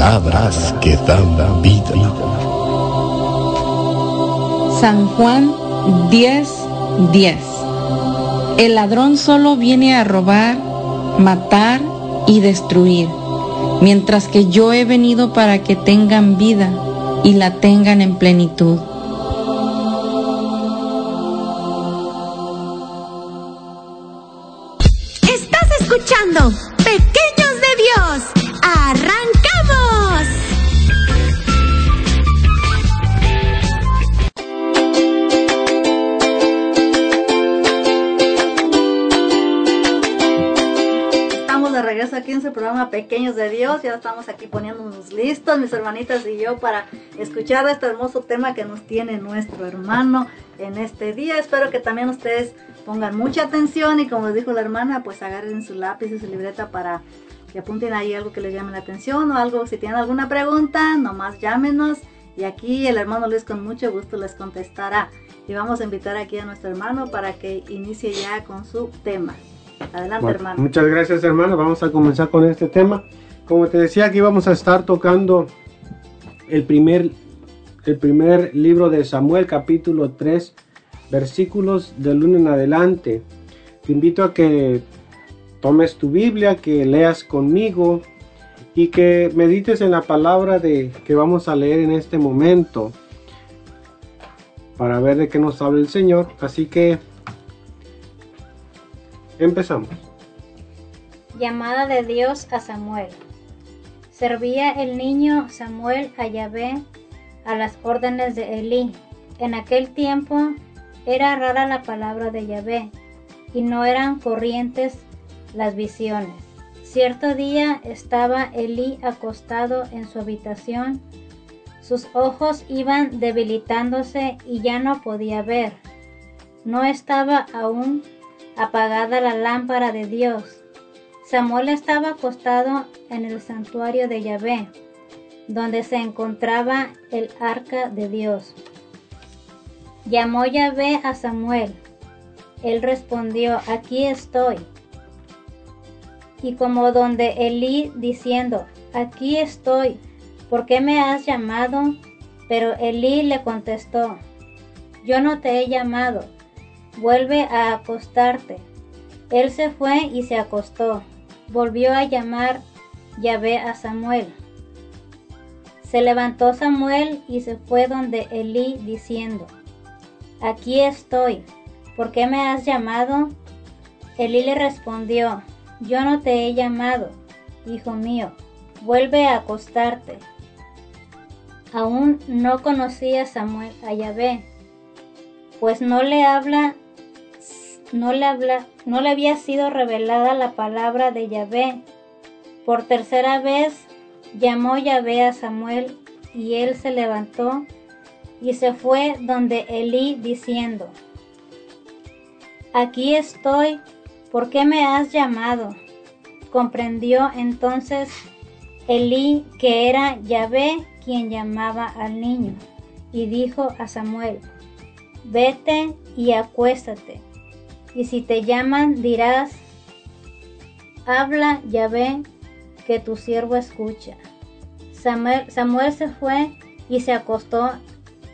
Palabras que dan vida. San Juan 10, 10. El ladrón solo viene a robar, matar y destruir, mientras que yo he venido para que tengan vida y la tengan en plenitud. Pequeños de Dios. Ya estamos aquí poniéndonos listos, mis hermanitas y yo, para escuchar este hermoso tema que nos tiene nuestro hermano en este día. Espero que también ustedes pongan mucha atención y como les dijo la hermana, pues agarren su lápiz y su libreta para que apunten ahí algo que les llame la atención o algo. Si tienen alguna pregunta, nomás llámenos y aquí el hermano Luis con mucho gusto les contestará. Y vamos a invitar aquí a nuestro hermano para que inicie ya con su tema. Adelante, Bueno, hermano. muchas gracias hermano, vamos a comenzar con este tema. Como te decía, aquí vamos a estar tocando el primer, el primer libro de Samuel, capítulo 3, versículos del 1 en adelante. Te invito a que tomes tu Biblia, que leas conmigo y que medites en la palabra de que vamos a leer en este momento para ver de qué nos habla el Señor. Así que empezamos. Llamada de Dios a Samuel. Servía el niño Samuel a Yahvé a las órdenes de Elí. En aquel tiempo era rara la palabra de Yahvé y no eran corrientes las visiones. Cierto día estaba Elí acostado en su habitación. Sus ojos iban debilitándose y ya no podía ver. No estaba aún apagada la lámpara de Dios. Samuel estaba acostado en el santuario de Yahvé, donde se encontraba el arca de Dios. Llamó Yahvé a Samuel. Él respondió, aquí estoy. Y como donde Elí diciendo, aquí estoy, ¿por qué me has llamado? Pero Elí le contestó, yo no te he llamado, vuelve a acostarte. Él se fue y se acostó. Volvió a llamar Yahvé a Samuel. Se levantó Samuel y se fue donde Elí diciendo, Aquí estoy, ¿por qué me has llamado? Elí le respondió, Yo no te he llamado, hijo mío, vuelve a acostarte. Aún no conocía Samuel a Yahvé, pues no le habla no le, había sido revelada la palabra de Yahvé. Por tercera vez llamó Yahvé a Samuel y él se levantó y se fue donde Elí diciendo, Aquí estoy, ¿por qué me has llamado? Comprendió entonces Elí que era Yahvé quien llamaba al niño y dijo a Samuel, Vete y acuéstate y si te llaman dirás, habla Yahvé, que tu siervo escucha. Samuel, Samuel, se fue y se acostó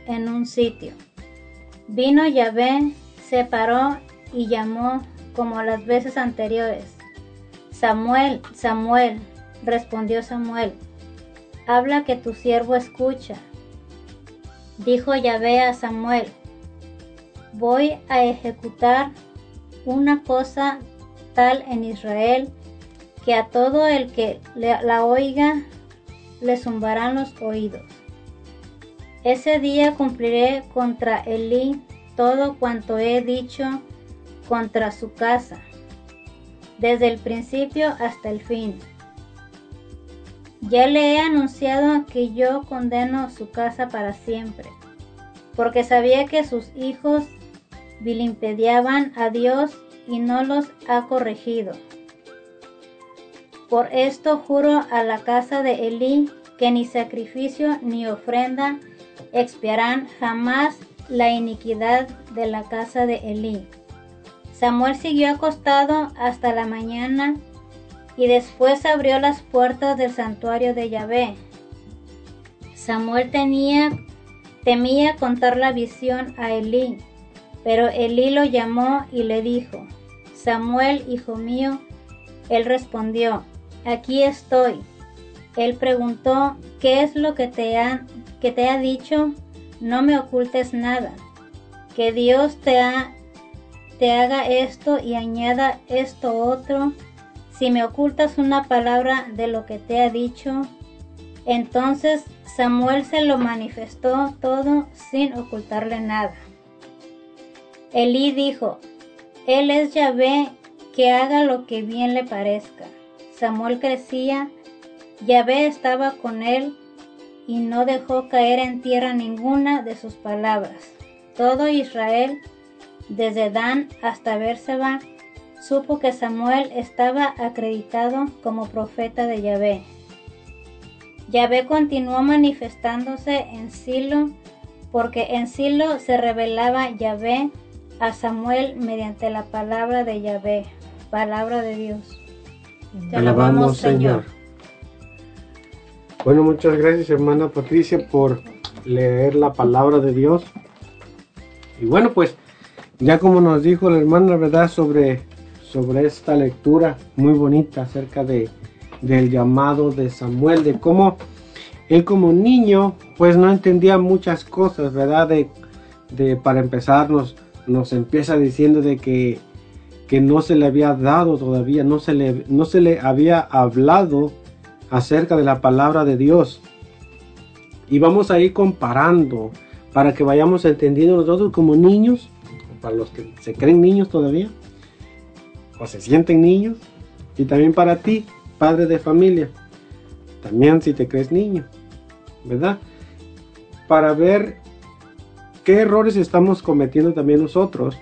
en un sitio. Vino Yahvé, se paró y llamó como las veces anteriores. Samuel, Samuel, respondió Samuel, habla que tu siervo escucha. Dijo Yahvé a Samuel, voy a ejecutar una cosa tal en Israel que a todo el que la oiga le zumbarán los oídos. Ese día cumpliré contra Elí todo cuanto he dicho contra su casa, desde el principio hasta el fin. Ya le he anunciado que yo condeno su casa para siempre, porque sabía que sus hijos vilimpediaban a Dios y no los ha corregido. Por esto juro a la casa de Elí que ni sacrificio ni ofrenda expiarán jamás la iniquidad de la casa de Elí. Samuel siguió acostado hasta la mañana y después abrió las puertas del santuario de Yahvé Samuel tenía, temía contar la visión a Elí, pero Elí lo llamó y le dijo, Samuel, hijo mío, él respondió, aquí estoy. Él preguntó, ¿qué es lo que te, ha, que te ha dicho? No me ocultes nada. Que Dios te, ha, te haga esto y añada esto otro. Si me ocultas una palabra de lo que te ha dicho, entonces Samuel se lo manifestó todo sin ocultarle nada. Elí dijo, Él es Yahvé, que haga lo que bien le parezca. Samuel crecía, Yahvé estaba con él y no dejó caer en tierra ninguna de sus palabras. Todo Israel, desde Dan hasta Berseba, supo que Samuel estaba acreditado como profeta de Yahvé. Yahvé continuó manifestándose en Silo, porque en Silo se revelaba Yahvé a Samuel mediante la palabra de Yahvé, palabra de Dios. Te alabamos, Señor. Bueno, muchas gracias, hermana Patricia, por leer la palabra de Dios. Y bueno, pues, ya como nos dijo la hermana, ¿verdad? Sobre, sobre esta lectura muy bonita acerca de, del llamado de Samuel, de cómo él como niño, pues no entendía muchas cosas, ¿verdad? De, de para empezar, nos, empieza diciendo de que, que no se le había dado todavía, no se le, no se le había hablado acerca de la palabra de Dios. Y vamos a ir comparando para que vayamos entendiendo nosotros como niños, para los que se creen niños todavía, o se sienten niños, y también para ti, padre de familia, también si te crees niño, ¿verdad? Para ver qué errores estamos cometiendo también nosotros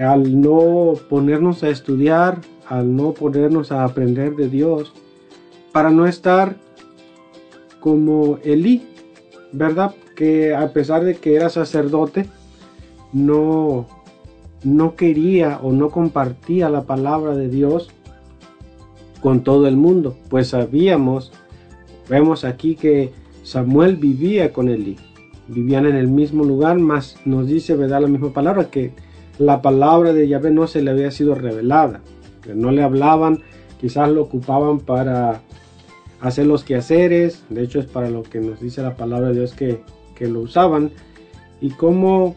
al no ponernos a estudiar, al no ponernos a aprender de Dios, para no estar como Elí, ¿verdad? Que a pesar de que era sacerdote, no, no quería o no compartía la palabra de Dios con todo el mundo, pues sabíamos, vemos aquí que Samuel vivía con Elí, vivían en el mismo lugar, más nos dice, ¿verdad? La misma palabra, que la palabra de Yahvé no se le había sido revelada, que no le hablaban, quizás lo ocupaban para hacer los quehaceres, de hecho es para lo que nos dice la palabra de Dios que, que lo usaban, y como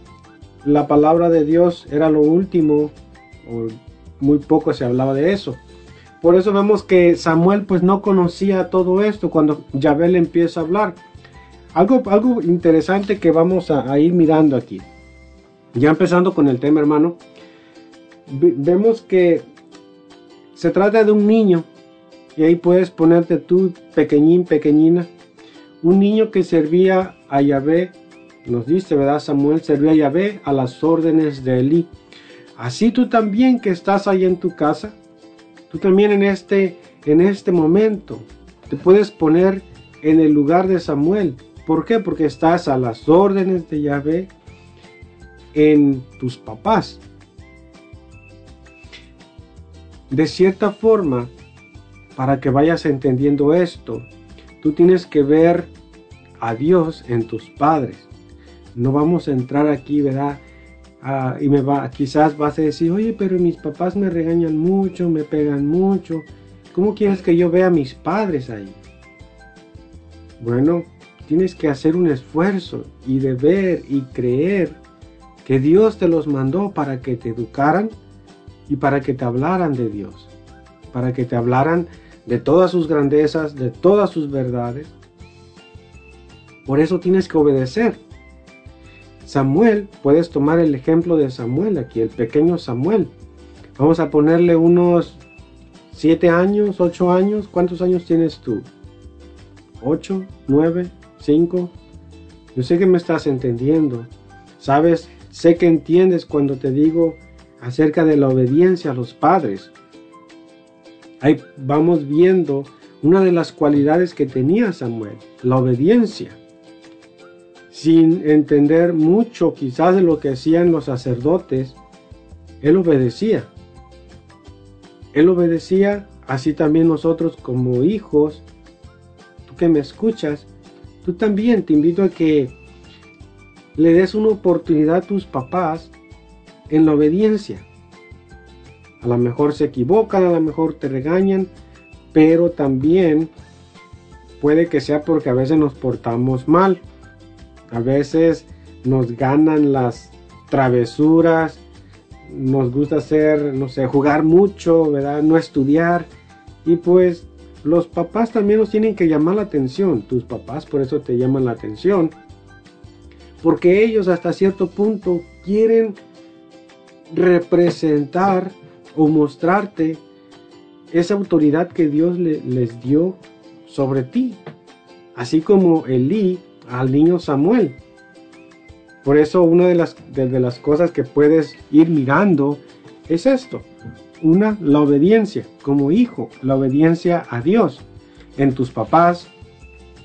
la palabra de Dios era lo último, o muy poco se hablaba de eso. Por eso vemos que Samuel pues no conocía todo esto cuando Yahvé le empieza a hablar. Algo, algo interesante que vamos a, ir mirando aquí. Ya empezando con el tema, hermano, vemos que se trata de un niño y ahí puedes ponerte tú, pequeñín, pequeñina. Un niño que servía a Yahvé, nos dice, ¿verdad? Samuel servía a Yahvé a las órdenes de Elí. Así tú también que estás ahí en tu casa, tú también en este, en este momento, te puedes poner en el lugar de Samuel. ¿Por qué? Porque estás a las órdenes de Yahvé en tus papás. De cierta forma, para que vayas entendiendo esto, tú tienes que ver a Dios en tus padres. No vamos a entrar aquí, ¿verdad? Ah, y me va, quizás vas a decir, oye, pero mis papás me regañan mucho, me pegan mucho. ¿Cómo quieres que yo vea a mis padres ahí? Bueno, tienes que hacer un esfuerzo y de ver y creer que Dios te los mandó para que te educaran y para que te hablaran de Dios, para que te hablaran de todas sus grandezas, de todas sus verdades. Por eso tienes que obedecer. Samuel, puedes tomar el ejemplo de Samuel aquí, el pequeño Samuel. Vamos a ponerle unos siete años, ocho años. ¿Cuántos años tienes tú? ¿Ocho? ¿Nueve? ¿Cinco? Yo sé que me estás entendiendo. Sabes, sé que entiendes cuando te digo acerca de la obediencia a los padres. Ahí vamos viendo una de las cualidades que tenía Samuel, la obediencia. Sin entender mucho quizás de lo que hacían los sacerdotes, él obedecía. Él obedecía, así también nosotros como hijos, tú que me escuchas, tú también te invito a que le des una oportunidad a tus papás en la obediencia. A lo mejor se equivocan, a lo mejor te regañan, pero también puede que sea porque a veces nos portamos mal. A veces nos ganan las travesuras, nos gusta hacer, no sé, jugar mucho, ¿verdad? No estudiar. Y pues los papás también nos tienen que llamar la atención. Tus papás por eso te llaman la atención. Porque ellos hasta cierto punto quieren representar o mostrarte esa autoridad que Dios les dio sobre ti. Así como Elí al niño Samuel. Por eso una de las, de, las cosas que puedes ir mirando es esto. Una, la obediencia como hijo, la obediencia a Dios en tus papás,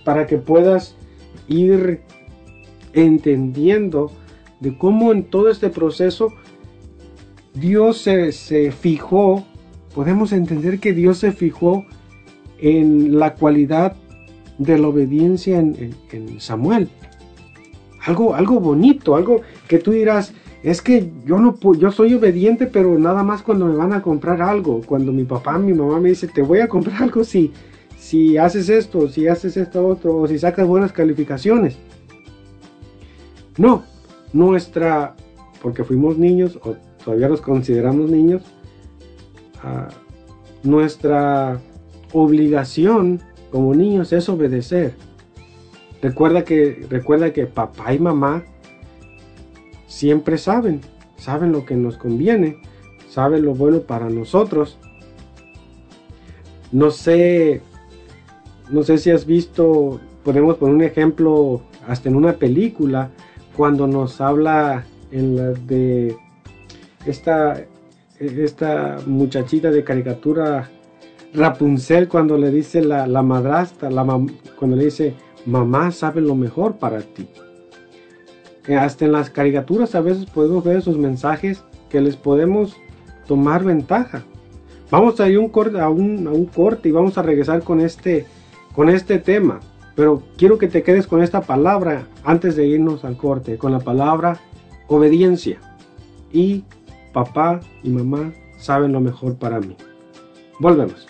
para que puedas ir entendiendo de cómo en todo este proceso Dios se, fijó, podemos entender que Dios se fijó en la cualidad de la obediencia en, Samuel. Algo, algo bonito, algo que tú dirás, es que yo no yo soy obediente, pero nada más cuando me van a comprar algo, cuando mi papá, mi mamá me dice, te voy a comprar algo si, si haces esto, si haces esto otro, o si sacas buenas calificaciones. No, nuestra, porque fuimos niños, o todavía los consideramos niños, ah, nuestra obligación como niños es obedecer. Recuerda que, recuerda que papá y mamá siempre saben, saben lo que nos conviene, saben lo bueno para nosotros. No sé, no sé si has visto, podemos poner un ejemplo hasta en una película, cuando nos habla en la de esta, esta muchachita de caricatura Rapunzel cuando le dice la, la madrastra, la cuando le dice, mamá sabe lo mejor para ti. Hasta en las caricaturas a veces podemos ver esos mensajes que les podemos tomar ventaja. Vamos a ir un corte, a, un, a un corte y vamos a regresar con este, con este tema. Pero quiero que te quedes con esta palabra antes de irnos al corte, con la palabra obediencia. Y papá y mamá saben lo mejor para mí. Volvemos.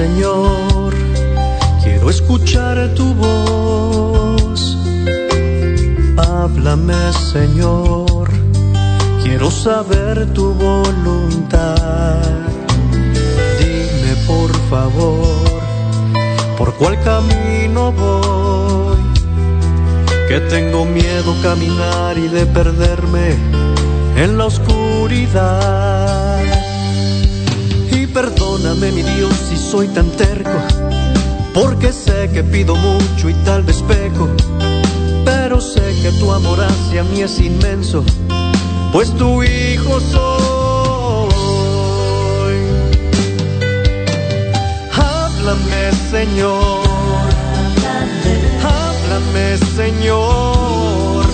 Señor, quiero escuchar tu voz. Háblame, Señor, quiero saber tu voluntad. Dime, por favor, por cuál camino voy. Que tengo miedo caminar y de perderme en la oscuridad perdóname mi Dios si soy tan terco, porque sé que pido mucho y tal vez peco, pero sé que tu amor hacia mí es inmenso, pues tu hijo soy. Háblame Señor, háblame Señor,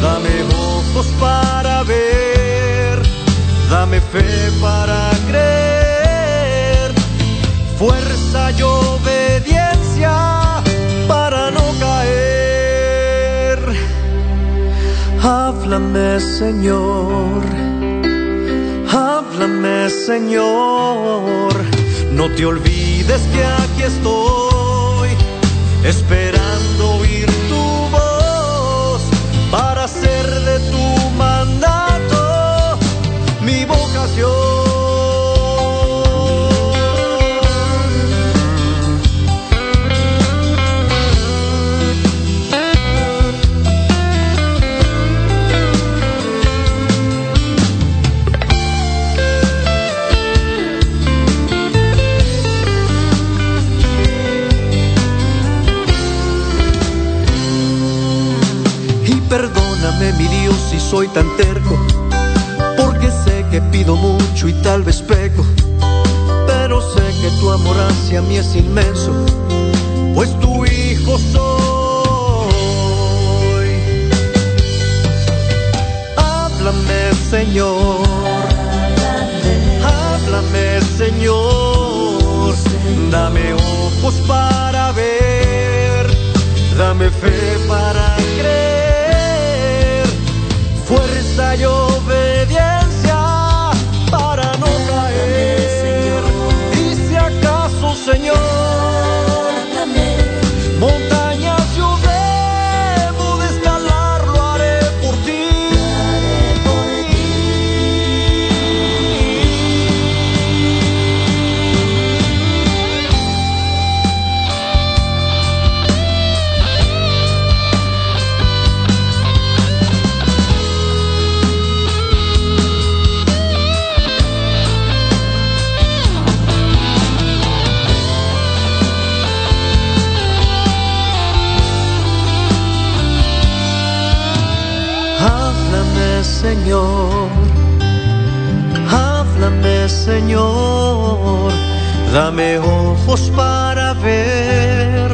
dame ojos para ver, dame fe para fuerza y obediencia para no caer. Háblame, Señor. Háblame, Señor. No te olvides que aquí estoy esperando oír soy tan terco, porque sé que pido mucho y tal vez peco, pero sé que tu amor hacia mí es inmenso, pues tu hijo soy. Háblame Señor, háblame Señor, dame ojos para ver, dame fe para creer, fuerza y obediencia para no caer. Y si acaso, Señor, Señor. Dame ojos para ver.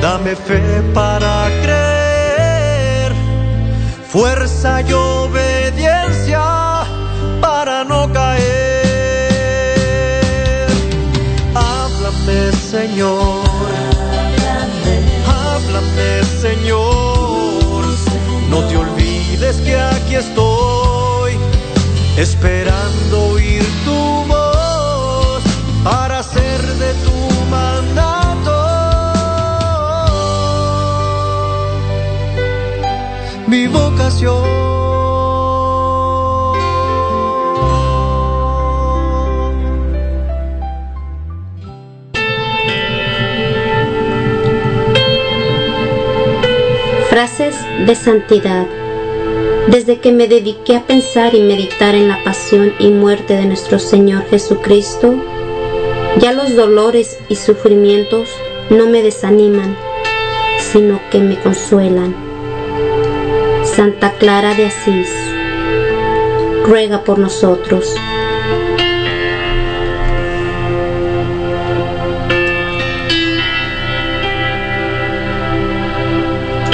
Dame fe para creer. Fuerza y obediencia para no caer. Háblame, Señor. Háblame, Señor. No te olvides que aquí estoy, esperando oír Frases de santidad. Desde que me dediqué a pensar y meditar en la pasión y muerte de nuestro Señor Jesucristo, ya los dolores y sufrimientos no me desaniman, sino que me consuelan. Santa Clara de Asís, ruega por nosotros.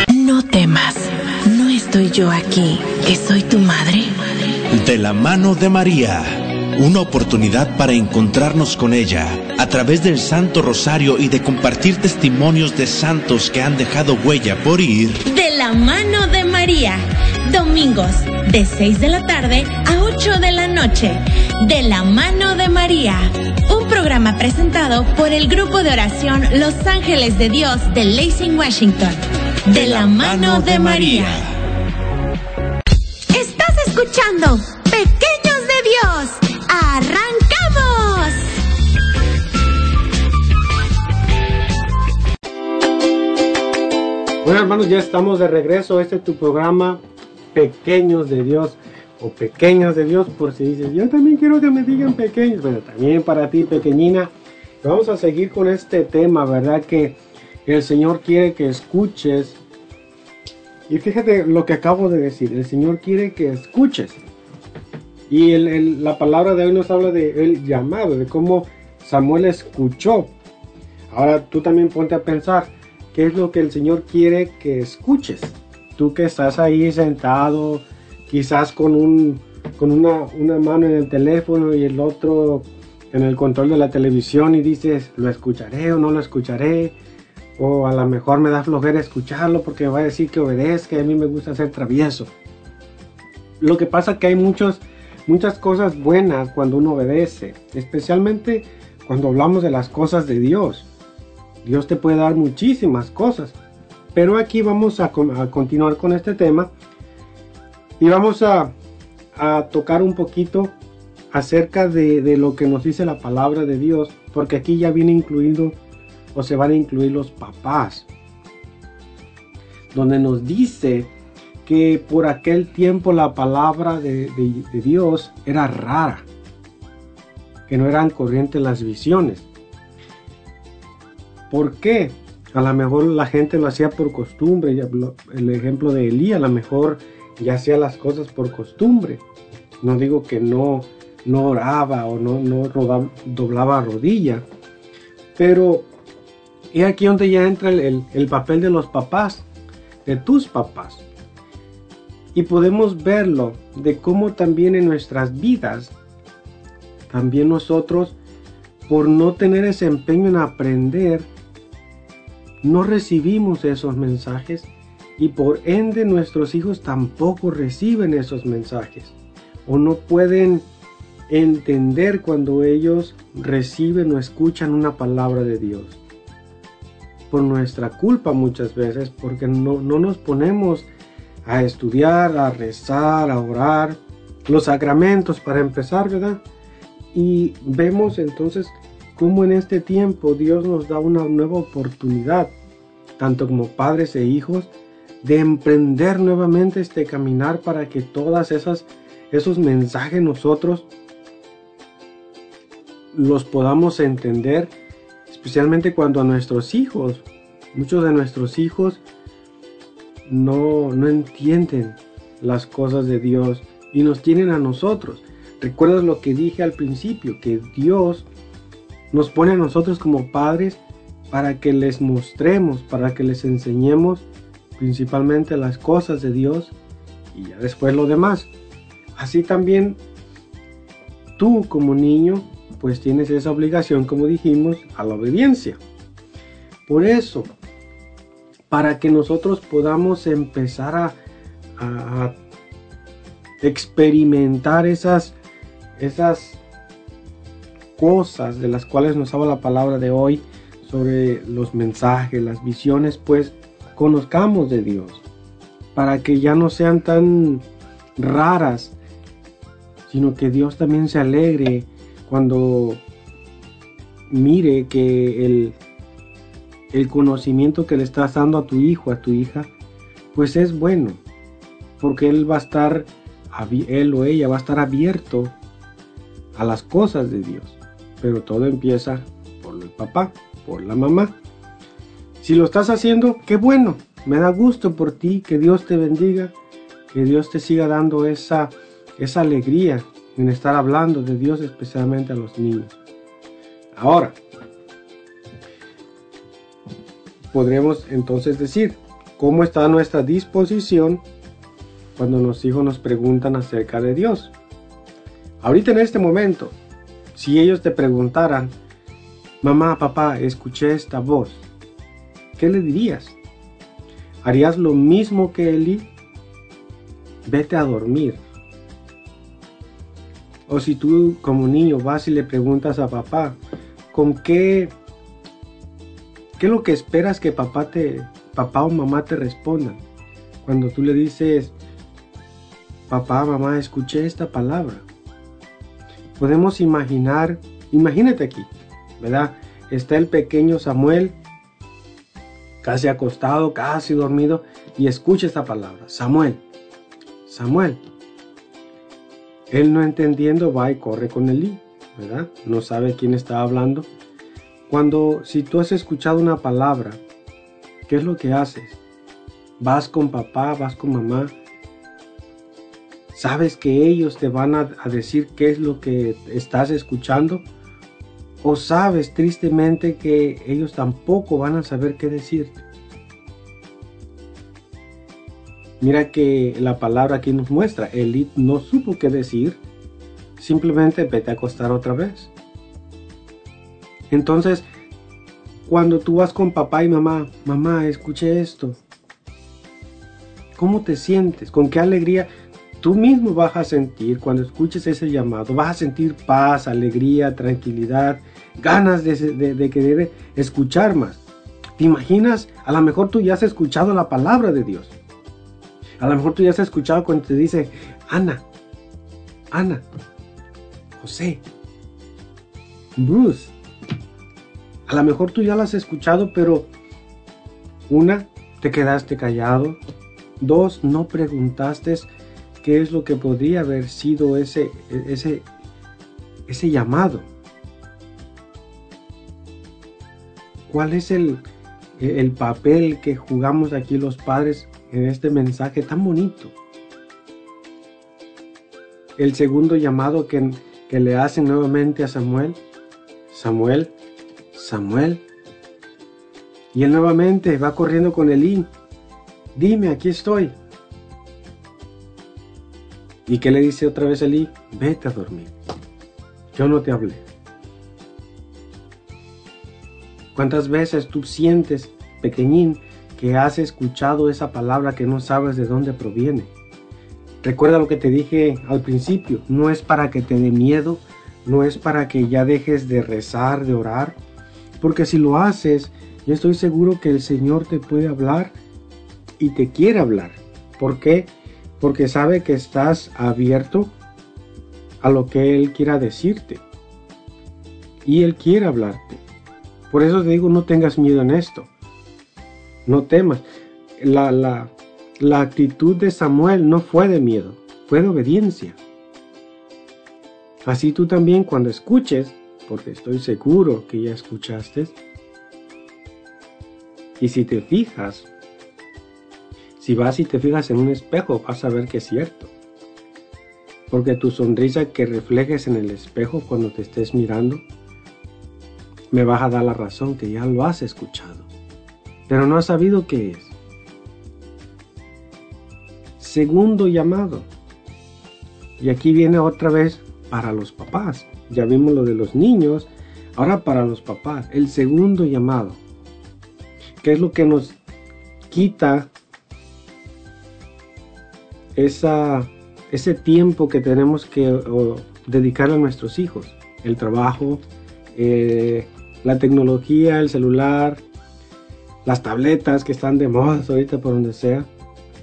No temas, no estoy yo aquí, que soy tu madre. De la mano de María, una oportunidad para encontrarnos con ella a través del Santo Rosario y de compartir testimonios de santos que han dejado huella por ir. De la mano de María. Domingos de 6 de la tarde a 8 de la noche. De la mano de María. Un programa presentado por el grupo de oración Los Ángeles de Dios de Lacey, Washington. De la mano de María. Estás escuchando Bueno hermanos, ya estamos de regreso. Este es tu programa Pequeños de Dios o Pequeños de Dios por si dices, yo también quiero que me digan pequeños. Bueno, también para ti pequeñina. Vamos a seguir con este tema, ¿verdad? Que el Señor quiere que escuches. Y fíjate lo que acabo de decir, el Señor quiere que escuches. Y la palabra de hoy nos habla de el llamado, de cómo Samuel escuchó. Ahora tú también ponte a pensar, ¿qué es lo que el Señor quiere que escuches? Tú que estás ahí sentado, quizás con, un, con una, una mano en el teléfono y el otro en el control de la televisión y dices, ¿lo escucharé o no lo escucharé? O a lo mejor me da flojera escucharlo porque va a decir que obedezca y a mí me gusta ser travieso. Lo que pasa que hay muchos, muchas cosas buenas cuando uno obedece, especialmente cuando hablamos de las cosas de Dios. Dios te puede dar muchísimas cosas, pero aquí vamos a, con- a continuar con este tema y vamos a, tocar un poquito acerca de, lo que nos dice la palabra de Dios, porque aquí ya viene incluido o se van a incluir los papás, donde nos dice que por aquel tiempo la palabra de Dios era rara, que no eran corrientes las visiones. ¿Por qué? A lo mejor la gente lo hacía por costumbre, ya el ejemplo de Elías, a lo mejor y hacía las cosas por costumbre. No digo que no, no oraba o no, no rodaba- doblaba rodilla, pero es aquí donde ya entra el- el papel de los papás, de tus papás. Y podemos verlo de cómo también en nuestras vidas, también nosotros, por no tener ese empeño en aprender, no recibimos esos mensajes y por ende nuestros hijos tampoco reciben esos mensajes o no pueden entender cuando ellos reciben o escuchan una palabra de Dios. Por nuestra culpa muchas veces, porque no, no nos ponemos a estudiar, a rezar, a orar, los sacramentos para empezar, ¿verdad? Y vemos entonces cómo en este tiempo Dios nos da una nueva oportunidad, tanto como padres e hijos, de emprender nuevamente este caminar para que todas esas esos mensajes nosotros los podamos entender, especialmente cuando a nuestros hijos, muchos de nuestros hijos no, no entienden las cosas de Dios y nos tienen a nosotros. Recuerdas lo que dije al principio, que Dios nos pone a nosotros como padres para que les mostremos, para que les enseñemos principalmente las cosas de Dios y ya después lo demás. Así también tú como niño pues tienes esa obligación, como dijimos, a la obediencia. Por eso, para que nosotros podamos empezar a, experimentar esas, esas cosas de las cuales nos habla la palabra de hoy sobre los mensajes, las visiones, pues conozcamos de Dios, para que ya no sean tan raras, sino que Dios también se alegre cuando mire que el, el conocimiento que le estás dando a tu hijo, a tu hija, pues es bueno, porque él va a estar, él o ella va a estar abierto a las cosas de Dios, pero todo empieza por el papá, por la mamá. Si lo estás haciendo, qué bueno, me da gusto por ti, que Dios te bendiga, que Dios te siga dando esa, esa alegría en estar hablando de Dios especialmente a los niños. Ahora, podremos entonces decir, ¿cómo está nuestra disposición cuando los hijos nos preguntan acerca de Dios? Ahorita en este momento, si ellos te preguntaran, mamá, papá, escuché esta voz, ¿qué le dirías? ¿Harías lo mismo que Eli? Vete a dormir. O si tú como niño vas y le preguntas a papá, ¿con qué qué es lo que esperas que papá te papá o mamá te respondan? Cuando tú le dices, papá, mamá, escuché esta palabra. Podemos imaginar, imagínate aquí, ¿verdad? Está el pequeño Samuel casi acostado, casi dormido y escucha esta palabra, Samuel, Samuel. Él no entendiendo va y corre con Elí, ¿verdad? No sabe quién está hablando. Cuando, si tú has escuchado una palabra, ¿qué es lo que haces? Vas con papá, vas con mamá. ¿Sabes que ellos te van a, decir qué es lo que estás escuchando? ¿O sabes tristemente que ellos tampoco van a saber qué decirte? Mira que la palabra aquí nos muestra, Elí no supo qué decir, simplemente vete a acostar otra vez. Entonces, cuando tú vas con papá y mamá, mamá, escuché esto, ¿cómo te sientes? ¿Con qué alegría? Tú mismo vas a sentir cuando escuches ese llamado, vas a sentir paz, alegría, tranquilidad, ganas de, de- de querer escuchar más. ¿Te imaginas? A lo mejor tú ya has escuchado la palabra de Dios. A lo mejor tú ya has escuchado cuando te dice, Ana, Ana, José, Bruce. A lo mejor tú ya la has escuchado, pero una, te quedaste callado. Dos, no preguntaste qué es lo que podría haber sido ese, ese, ese llamado. ¿Cuál es el, el papel que jugamos aquí los padres en este mensaje tan bonito? el segundo llamado que, que le hacen nuevamente a Samuel. Samuel, Samuel. Y él nuevamente va corriendo con Elí. Dime, aquí estoy. ¿Y qué le dice otra vez Elí? Vete a dormir. Yo no te hablé. ¿Cuántas veces tú sientes, pequeñín, que has escuchado esa palabra que no sabes de dónde proviene? Recuerda lo que te dije al principio, no es para que te dé miedo, no es para que ya dejes de rezar, de orar, porque si lo haces, yo estoy seguro que el Señor te puede hablar y te quiere hablar. ¿Por qué? Porque sabe que estás abierto a lo que Él quiera decirte. Y Él quiere hablarte. Por eso te digo, no tengas miedo en esto. No temas. La, la, la actitud de Samuel no fue de miedo, fue de obediencia. Así tú también cuando escuches, porque estoy seguro que ya escuchaste, y si te fijas, si vas y te fijas en un espejo, vas a ver que es cierto. Porque tu sonrisa que reflejes en el espejo cuando te estés mirando, me vas a dar la razón que ya lo has escuchado, pero no has sabido qué es. Segundo llamado. Y aquí viene otra vez para los papás. Ya vimos lo de los niños, ahora para los papás. El segundo llamado. ¿Qué es lo que nos quita esa, ese tiempo que tenemos que dedicar a nuestros hijos? El trabajo, eh, la tecnología, el celular, las tabletas que están de moda ahorita por donde sea,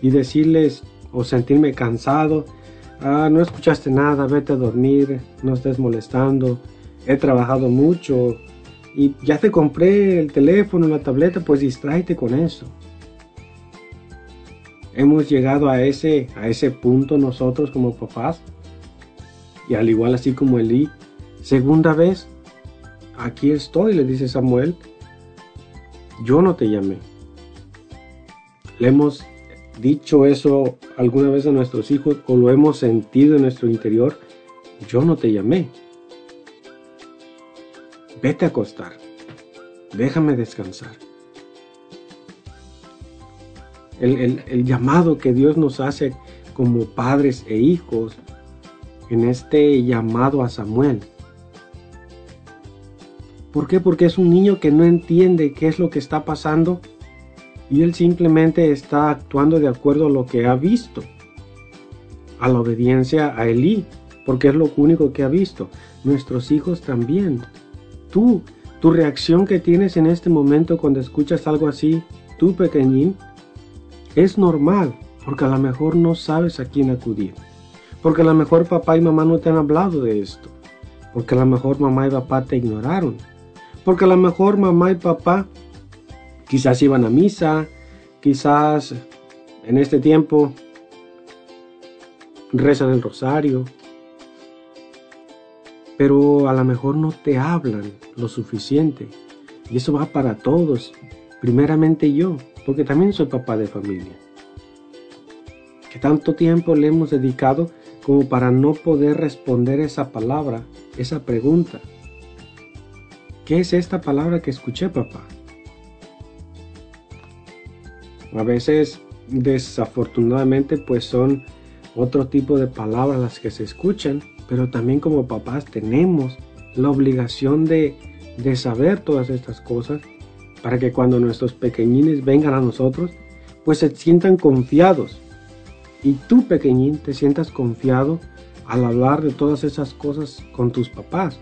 y decirles o sentirme cansado, ah, no escuchaste nada, vete a dormir, no estés molestando, he trabajado mucho y ya te compré el teléfono, la tableta, pues distráete con eso. Hemos llegado a ese, a ese punto nosotros como papás, y al igual así como Elí, segunda vez, aquí estoy, le dice Samuel, yo no te llamé. Le hemos dicho eso alguna vez a nuestros hijos o lo hemos sentido en nuestro interior, yo no te llamé. Vete a acostar. Déjame descansar. El, llamado que Dios nos hace como padres e hijos en este llamado a Samuel ¿Por qué? Porque es un niño que no entiende qué es lo que está pasando y él simplemente está actuando de acuerdo a lo que ha visto, a la obediencia a Elí, porque es lo único que ha visto. Nuestros hijos también. Tú, tu reacción que tienes en este momento cuando escuchas algo así, tú pequeñín, es normal, porque a lo mejor no sabes a quién acudir. Porque a lo mejor papá y mamá no te han hablado de esto. Porque a lo mejor mamá y papá te ignoraron porque a lo mejor mamá y papá quizás iban a misa, quizás en este tiempo rezan el rosario, pero a lo mejor no te hablan lo suficiente. Y eso va para todos, primeramente yo, porque también soy papá de familia. Que tanto tiempo le hemos dedicado como para no poder responder esa palabra, esa pregunta. ¿Qué es esta palabra que escuché, papá? A veces, desafortunadamente, pues son otro tipo de palabras las que se escuchan, pero también como papás tenemos la obligación de, de saber todas estas cosas para que cuando nuestros pequeñines vengan a nosotros, pues se sientan confiados. Y tú, pequeñín, te sientas confiado al hablar de todas esas cosas con tus papás,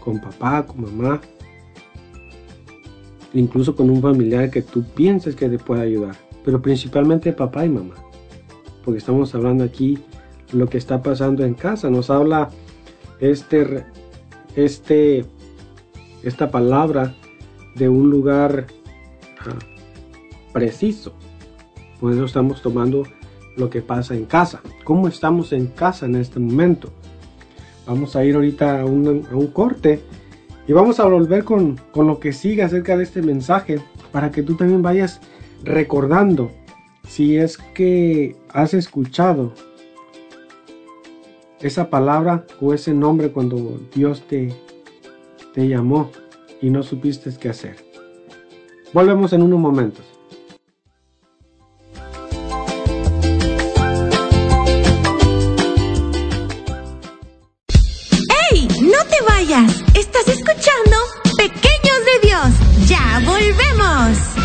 con papá, con mamá, incluso con un familiar que tú pienses que te puede ayudar, pero principalmente papá y mamá, porque estamos hablando aquí lo que está pasando en casa, nos habla este, este, esta palabra de un lugar ah, preciso. Por eso estamos tomando lo que pasa en casa. ¿Cómo estamos en casa en este momento? Vamos a ir ahorita a un, a un corte y vamos a volver con, con lo que sigue acerca de este mensaje para que tú también vayas recordando si es que has escuchado esa palabra o ese nombre cuando Dios te, te llamó y no supiste qué hacer. Volvemos en unos momentos. ¡Ey! ¡No te vayas! ¿Estás escuchando? Pequeños de Dios. Ya volvemos.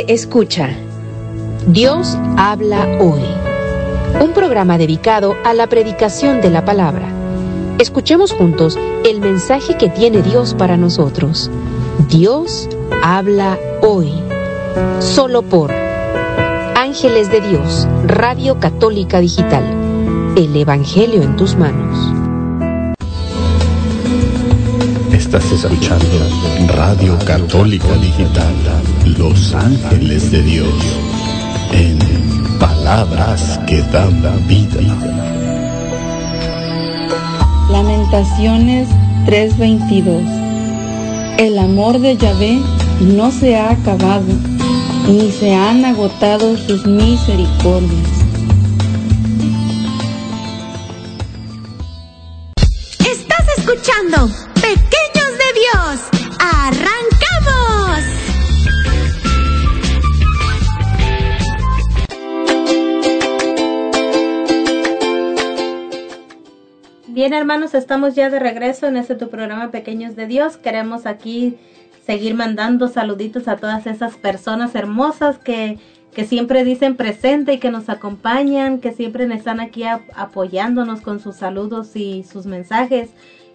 escucha Dios habla hoy. Un programa dedicado a la predicación de la palabra. Escuchemos juntos el mensaje que tiene Dios para nosotros. Dios habla hoy. Solo por Ángeles de Dios, Radio Católica Digital. El Evangelio en tus manos. Estás escuchando Radio Católica Digital los ángeles de Dios en palabras que dan la vida. Lamentaciones 3:22 El amor de Yahvé no se ha acabado, ni se han agotado sus misericordias. Estás escuchando Bien, hermanos, estamos ya de regreso en este tu programa Pequeños de Dios. Queremos aquí seguir mandando saluditos a todas esas personas hermosas que, que siempre dicen presente y que nos acompañan, que siempre están aquí apoyándonos con sus saludos y sus mensajes.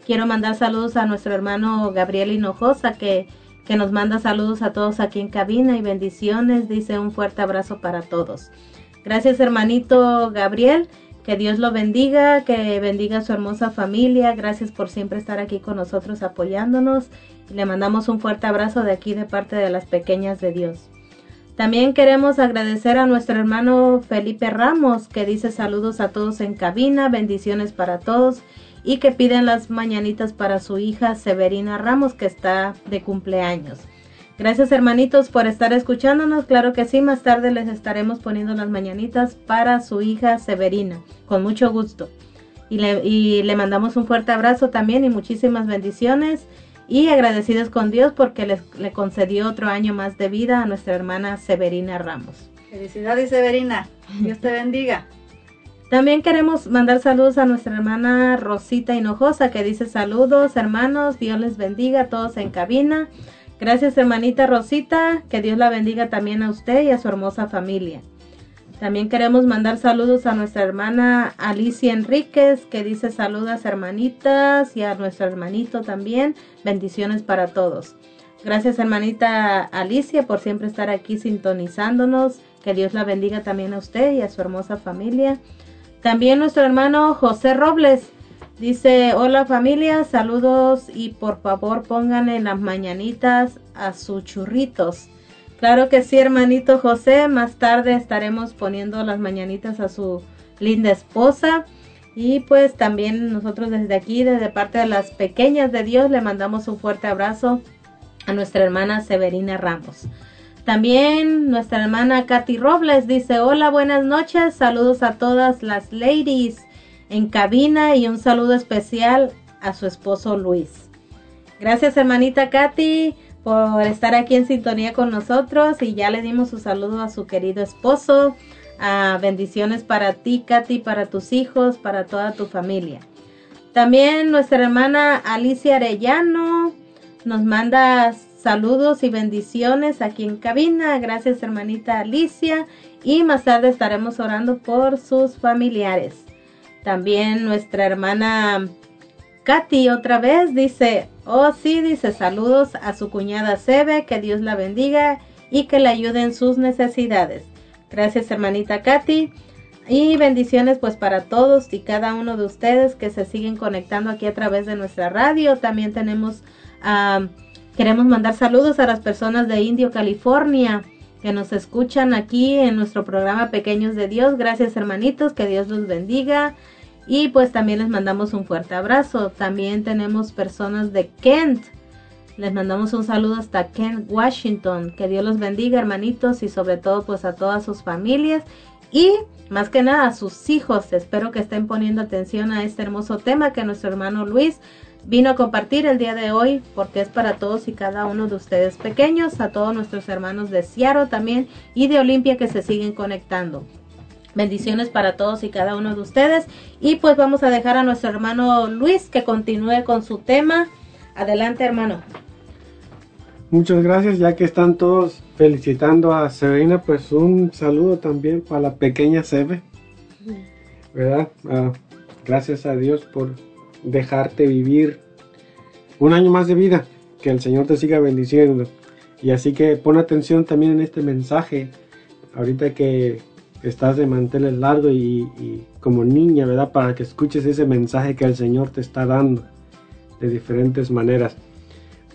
Quiero mandar saludos a nuestro hermano Gabriel Hinojosa que, que nos manda saludos a todos aquí en cabina y bendiciones. Dice un fuerte abrazo para todos. Gracias, hermanito Gabriel. Que Dios lo bendiga, que bendiga a su hermosa familia. Gracias por siempre estar aquí con nosotros apoyándonos. Y le mandamos un fuerte abrazo de aquí de parte de las pequeñas de Dios. También queremos agradecer a nuestro hermano Felipe Ramos que dice saludos a todos en cabina, bendiciones para todos y que piden las mañanitas para su hija Severina Ramos que está de cumpleaños. Gracias hermanitos por estar escuchándonos. Claro que sí, más tarde les estaremos poniendo las mañanitas para su hija Severina, con mucho gusto. Y le, y le mandamos un fuerte abrazo también y muchísimas bendiciones y agradecidos con Dios porque les, le concedió otro año más de vida a nuestra hermana Severina Ramos. Felicidades, Severina. Dios te bendiga. También queremos mandar saludos a nuestra hermana Rosita Hinojosa que dice saludos hermanos, Dios les bendiga a todos en cabina. Gracias hermanita Rosita, que Dios la bendiga también a usted y a su hermosa familia. También queremos mandar saludos a nuestra hermana Alicia Enríquez que dice saludas hermanitas y a nuestro hermanito también. Bendiciones para todos. Gracias hermanita Alicia por siempre estar aquí sintonizándonos. Que Dios la bendiga también a usted y a su hermosa familia. También nuestro hermano José Robles dice, hola familia, saludos y por favor pongan en las mañanitas a sus churritos. Claro que sí, hermanito José, más tarde estaremos poniendo las mañanitas a su linda esposa. Y pues también nosotros desde aquí, desde parte de las pequeñas de Dios, le mandamos un fuerte abrazo a nuestra hermana Severina Ramos. También nuestra hermana Katy Robles dice, hola, buenas noches, saludos a todas las ladies en cabina y un saludo especial a su esposo Luis. Gracias hermanita Katy por estar aquí en sintonía con nosotros y ya le dimos su saludo a su querido esposo. Ah, bendiciones para ti Katy, para tus hijos, para toda tu familia. También nuestra hermana Alicia Arellano nos manda saludos y bendiciones aquí en cabina. Gracias hermanita Alicia. Y más tarde estaremos orando por sus familiares. También nuestra hermana Katy otra vez dice, oh sí, dice saludos a su cuñada Sebe, que Dios la bendiga y que le ayude en sus necesidades. Gracias hermanita Katy. Y bendiciones pues para todos y cada uno de ustedes que se siguen conectando aquí a través de nuestra radio. También tenemos, ah, queremos mandar saludos a las personas de Indio, California, que nos escuchan aquí en nuestro programa Pequeños de Dios. Gracias hermanitos, que Dios los bendiga. Y pues también les mandamos un fuerte abrazo. También tenemos personas de Kent. Les mandamos un saludo hasta Kent, Washington. Que Dios los bendiga, hermanitos, y sobre todo pues a todas sus familias y más que nada a sus hijos. Espero que estén poniendo atención a este hermoso tema que nuestro hermano Luis vino a compartir el día de hoy porque es para todos y cada uno de ustedes pequeños, a todos nuestros hermanos de Ciaro también y de Olimpia que se siguen conectando. Bendiciones para todos y cada uno de ustedes. Y pues vamos a dejar a nuestro hermano Luis que continúe con su tema. Adelante, hermano. Muchas gracias, ya que están todos felicitando a Severina, pues un saludo también para la pequeña Sebe, ¿verdad? Ah, gracias a Dios por dejarte vivir un año más de vida, que el Señor te siga bendiciendo. Y así que pon atención también en este mensaje, ahorita que estás de manteles largo y, como niña, ¿verdad? Para que escuches ese mensaje que el Señor te está dando de diferentes maneras.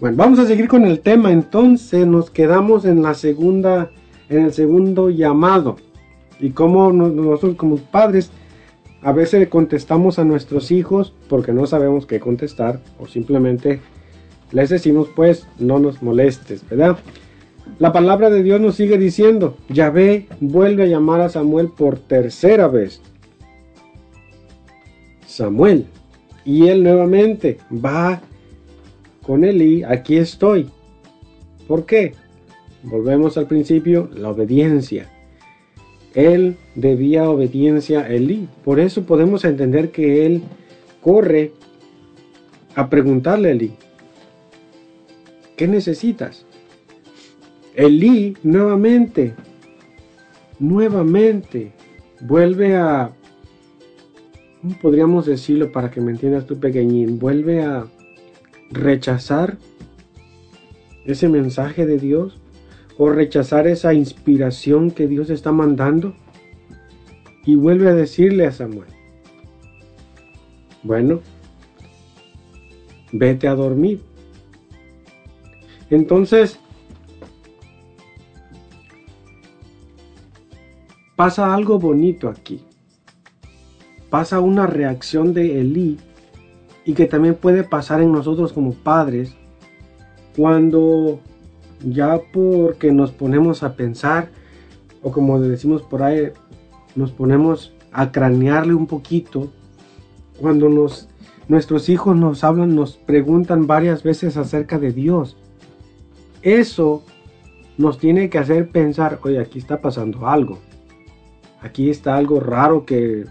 Bueno, vamos a seguir con el tema. Entonces nos quedamos en la segunda, en el segundo llamado. Y como no- nosotros como padres a veces contestamos a nuestros hijos porque no sabemos qué contestar o simplemente les decimos pues no nos molestes, ¿verdad? La palabra de Dios nos sigue diciendo, Yahvé vuelve a llamar a Samuel por tercera vez. Samuel. Y él nuevamente va con Elí, aquí estoy. ¿Por qué? Volvemos al principio, la obediencia. Él debía obediencia a Elí. Por eso podemos entender que él corre a preguntarle a Elí. ¿Qué necesitas? Elí nuevamente, nuevamente, vuelve a, ¿cómo podríamos decirlo para que me entiendas tú pequeñín? Vuelve a rechazar ese mensaje de Dios o rechazar esa inspiración que Dios está mandando y vuelve a decirle a Samuel, bueno, vete a dormir. Entonces, pasa algo bonito aquí. Pasa una reacción de Elí y que también puede pasar en nosotros como padres cuando ya porque nos ponemos a pensar o como decimos por ahí nos ponemos a cranearle un poquito cuando nos nuestros hijos nos hablan nos preguntan varias veces acerca de Dios eso nos tiene que hacer pensar oye aquí está pasando algo aquí está algo raro que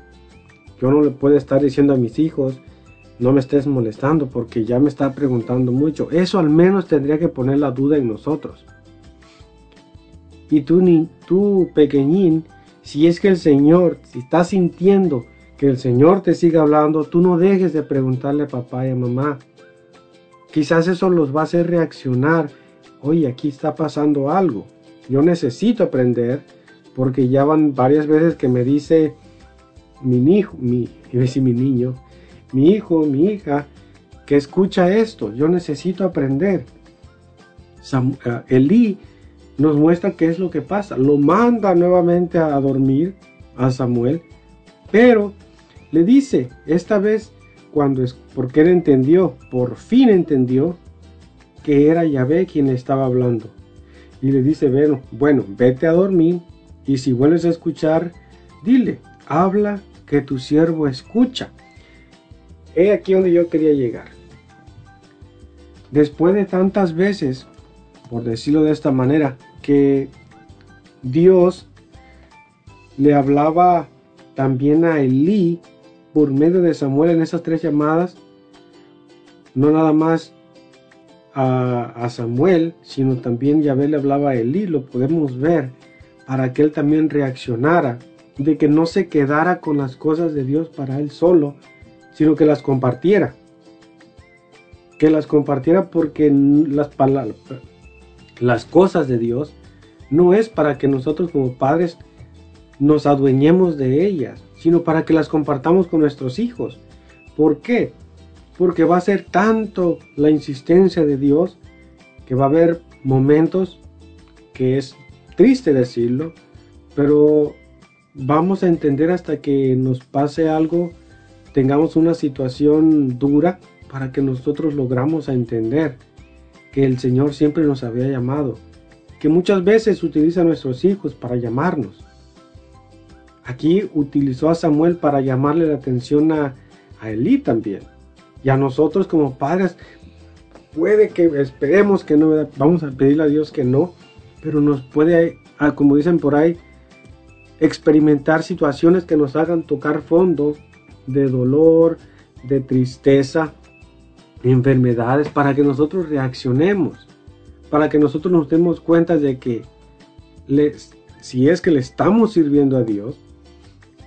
yo no le puedo estar diciendo a mis hijos no me estés molestando porque ya me está preguntando mucho. Eso al menos tendría que poner la duda en nosotros. Y tú, ni, tú pequeñín, si es que el Señor, si estás sintiendo que el Señor te sigue hablando, tú no dejes de preguntarle a papá y a mamá. Quizás eso los va a hacer reaccionar. Oye, aquí está pasando algo. Yo necesito aprender porque ya van varias veces que me dice mi hijo, mi, mi niño, mi hijo, mi hija, que escucha esto. Yo necesito aprender. Uh, Elí nos muestra qué es lo que pasa. Lo manda nuevamente a dormir a Samuel, pero le dice, esta vez, cuando es, porque él entendió, por fin entendió que era Yahvé quien le estaba hablando. Y le dice, bueno, bueno, vete a dormir y si vuelves a escuchar, dile, habla que tu siervo escucha. He aquí donde yo quería llegar. Después de tantas veces, por decirlo de esta manera, que Dios le hablaba también a Elí por medio de Samuel en esas tres llamadas, no nada más a, Samuel, sino también Yahvé le hablaba a Elí, lo podemos ver, para que él también reaccionara, de que no se quedara con las cosas de Dios para él solo, sino que las compartiera. Que las compartiera porque las, las cosas de Dios no es para que nosotros como padres nos adueñemos de ellas, sino para que las compartamos con nuestros hijos. ¿Por qué? Porque va a ser tanto la insistencia de Dios que va a haber momentos que es triste decirlo, pero vamos a entender hasta que nos pase algo tengamos una situación dura para que nosotros logramos a entender que el Señor siempre nos había llamado, que muchas veces utiliza a nuestros hijos para llamarnos. Aquí utilizó a Samuel para llamarle la atención a, a Elí también. Y a nosotros como padres, puede que esperemos que no, vamos a pedirle a Dios que no, pero nos puede, ah, como dicen por ahí, experimentar situaciones que nos hagan tocar fondo de dolor, de tristeza, enfermedades, para que nosotros reaccionemos, para que nosotros nos demos cuenta de que si es que le estamos sirviendo a Dios,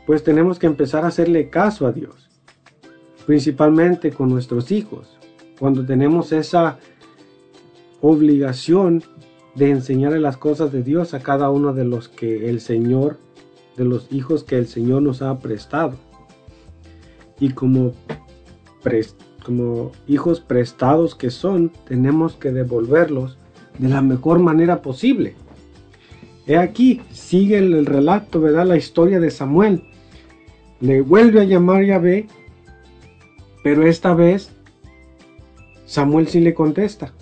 pues tenemos que empezar a hacerle caso a Dios, principalmente con nuestros hijos, cuando tenemos esa obligación de enseñarle las cosas de Dios a cada uno de los que el Señor, de los hijos que el Señor nos ha prestado y como, hijos prestados que son, tenemos que devolverlos de la mejor manera posible. He aquí, sigue el, relato, ¿verdad? La historia de Samuel. Le vuelve a llamar Yahvé, pero esta vez Samuel sí le contesta.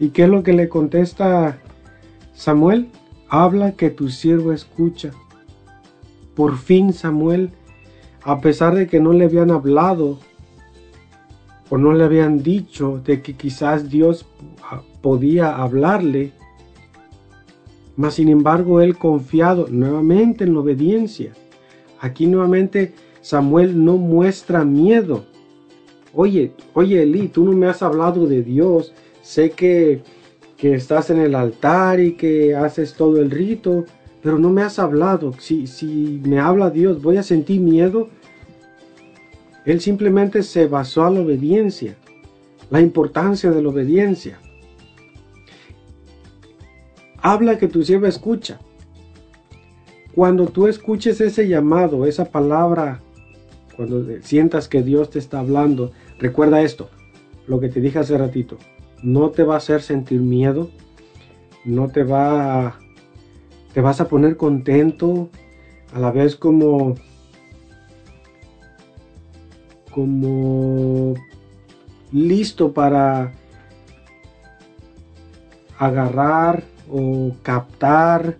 ¿Y qué es lo que le contesta Samuel? Habla que tu siervo escucha. Por fin Samuel a pesar de que no le habían hablado o no le habían dicho de que quizás Dios podía hablarle, mas sin embargo él confiado nuevamente en la obediencia. Aquí nuevamente Samuel no muestra miedo, oye, oye Eli, tú no me has hablado de Dios, sé que, que estás en el altar y que haces todo el rito, pero no me has hablado. Si, si me habla Dios, ¿voy a sentir miedo? Él simplemente se basó a la obediencia, la importancia de la obediencia. Habla que tu sierva escucha. Cuando tú escuches ese llamado, esa palabra, cuando sientas que Dios te está hablando, recuerda esto, lo que te dije hace ratito, no te va a hacer sentir miedo, no te va a, te vas a poner contento, a la vez como como listo para agarrar o captar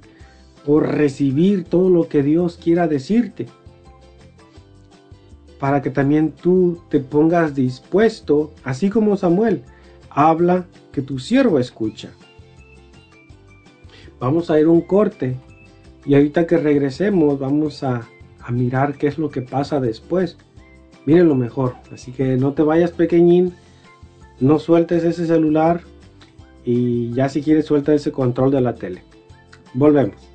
o recibir todo lo que Dios quiera decirte. Para que también tú te pongas dispuesto, así como Samuel, habla que tu siervo escucha. Vamos a ir un corte y ahorita que regresemos vamos a, a mirar qué es lo que pasa después. Miren lo mejor, así que no te vayas pequeñín, no sueltes ese celular y ya si quieres suelta ese control de la tele. Volvemos.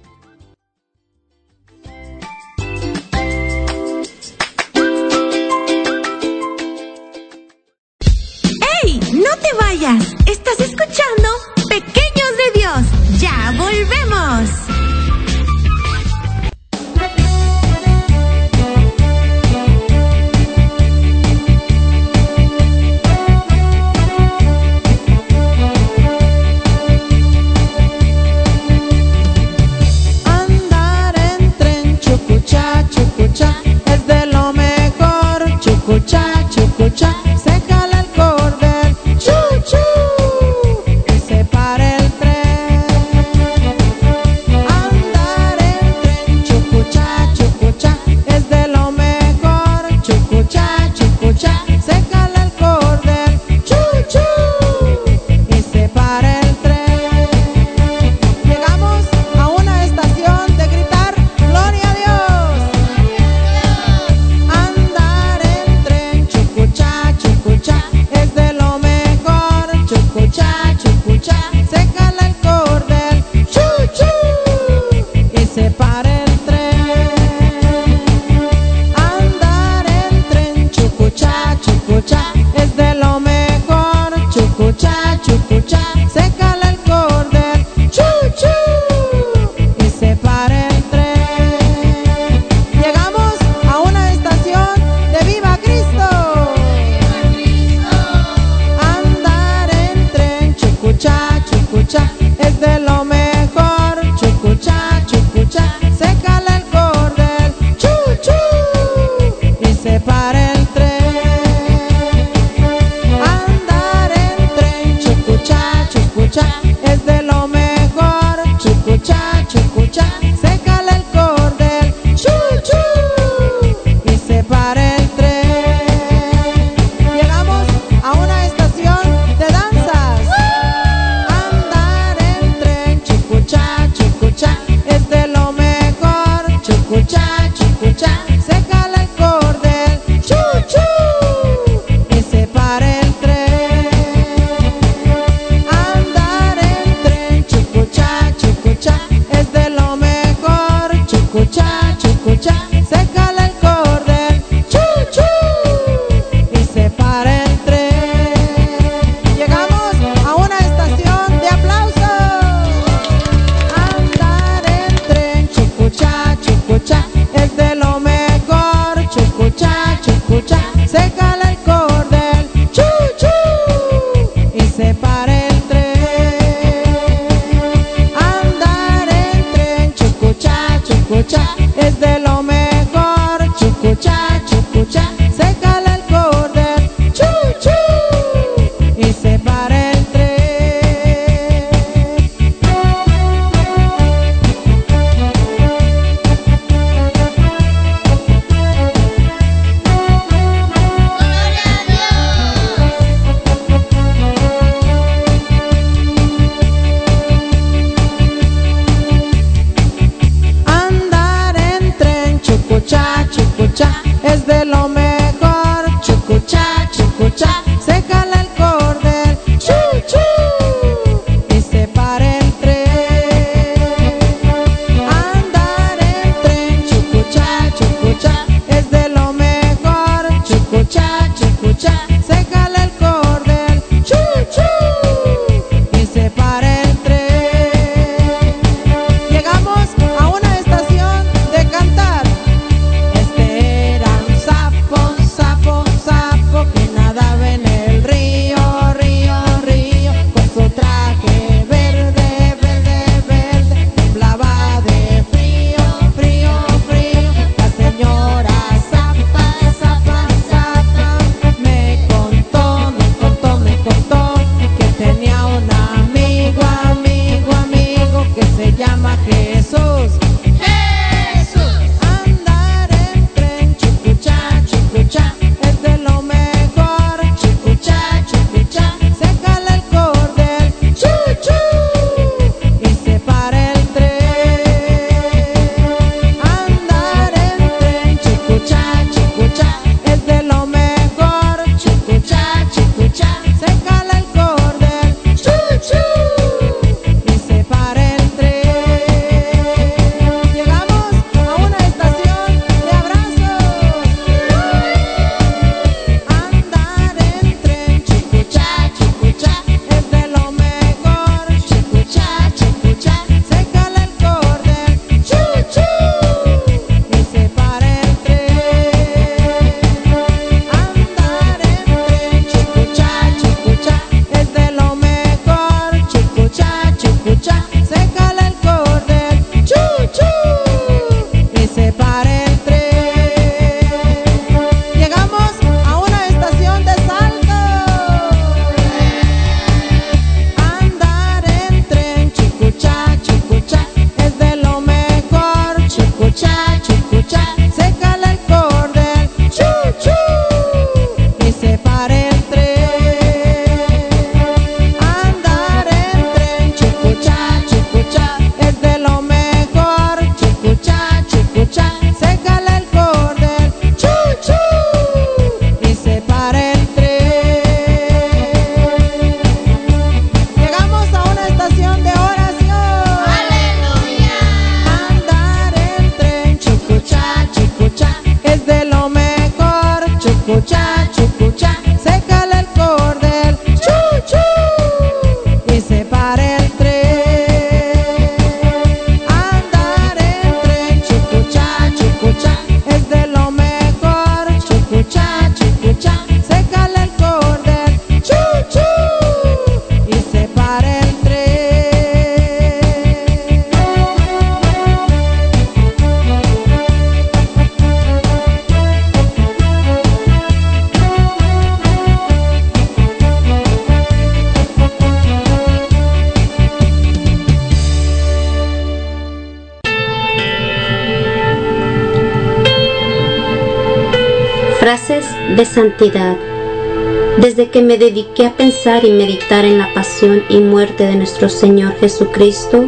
Desde que me dediqué a pensar y meditar en la pasión y muerte de nuestro Señor Jesucristo,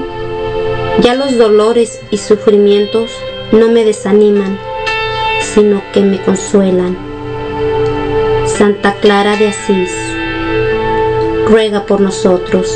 ya los dolores y sufrimientos no me desaniman, sino que me consuelan. Santa Clara de Asís, ruega por nosotros.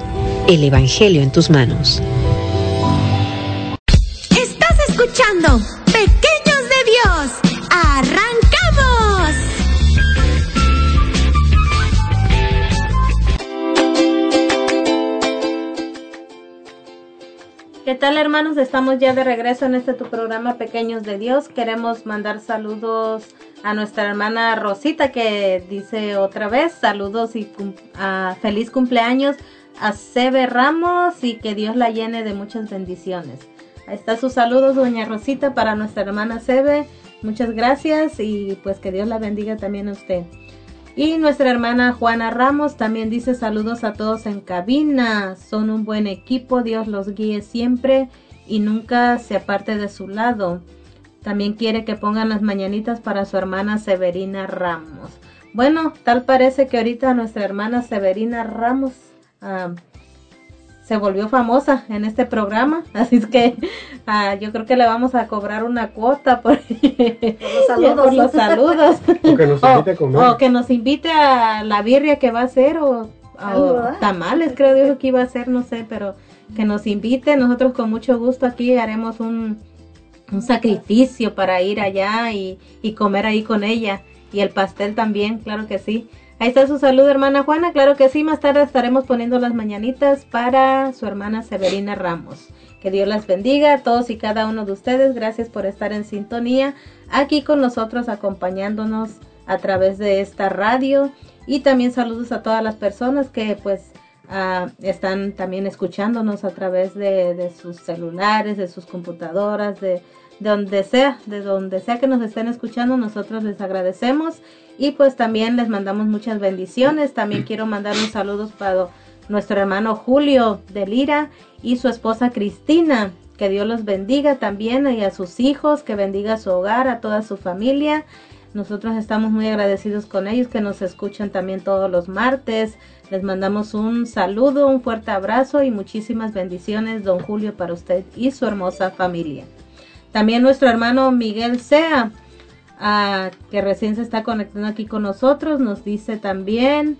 El Evangelio en tus manos. Estás escuchando Pequeños de Dios. ¡Arrancamos! ¿Qué tal hermanos? Estamos ya de regreso en este tu programa Pequeños de Dios. Queremos mandar saludos a nuestra hermana Rosita que dice otra vez saludos y cum- feliz cumpleaños a Sebe Ramos y que Dios la llene de muchas bendiciones. Ahí está sus saludos, doña Rosita, para nuestra hermana Sebe. Muchas gracias y pues que Dios la bendiga también a usted. Y nuestra hermana Juana Ramos también dice saludos a todos en cabina. Son un buen equipo, Dios los guíe siempre y nunca se aparte de su lado. También quiere que pongan las mañanitas para su hermana Severina Ramos. Bueno, tal parece que ahorita nuestra hermana Severina Ramos ah, se volvió famosa en este programa, así es que ah, yo creo que le vamos a cobrar una cuota por, los saludos. por los saludos. O que nos invite a comer. O que nos invite a la birria que va a hacer o, o tamales, creo dijo que iba a hacer, no sé, pero que nos invite. Nosotros con mucho gusto aquí haremos un, un sacrificio para ir allá y, y comer ahí con ella. Y el pastel también, claro que sí. Ahí está su salud, hermana Juana. Claro que sí, más tarde estaremos poniendo las mañanitas para su hermana Severina Ramos. Que Dios las bendiga a todos y cada uno de ustedes. Gracias por estar en sintonía aquí con nosotros, acompañándonos a través de esta radio. Y también saludos a todas las personas que pues ah, están también escuchándonos a través de, sus celulares, de sus computadoras, de donde sea, de donde sea que nos estén escuchando, nosotros les agradecemos y pues también les mandamos muchas bendiciones. También quiero mandar un saludos para nuestro hermano Julio de Lira y su esposa Cristina. Que Dios los bendiga también y a sus hijos, que bendiga su hogar, a toda su familia. Nosotros estamos muy agradecidos con ellos que nos escuchan también todos los martes. Les mandamos un saludo, un fuerte abrazo y muchísimas bendiciones, don Julio, para usted y su hermosa familia. También nuestro hermano Miguel Sea, ah, que recién se está conectando aquí con nosotros, nos dice también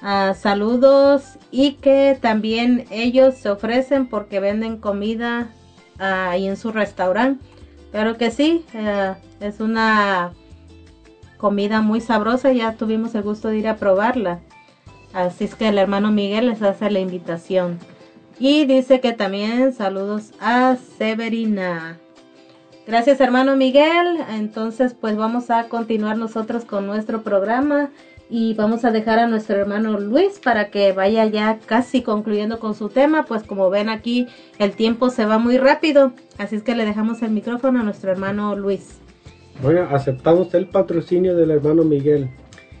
ah, saludos y que también ellos se ofrecen porque venden comida ah, ahí en su restaurante. Claro que sí, eh, es una comida muy sabrosa, ya tuvimos el gusto de ir a probarla. Así es que el hermano Miguel les hace la invitación. Y dice que también saludos a Severina. Gracias hermano Miguel. Entonces pues vamos a continuar nosotros con nuestro programa y vamos a dejar a nuestro hermano Luis para que vaya ya casi concluyendo con su tema. Pues como ven aquí el tiempo se va muy rápido. Así es que le dejamos el micrófono a nuestro hermano Luis. Bueno, aceptamos el patrocinio del hermano Miguel.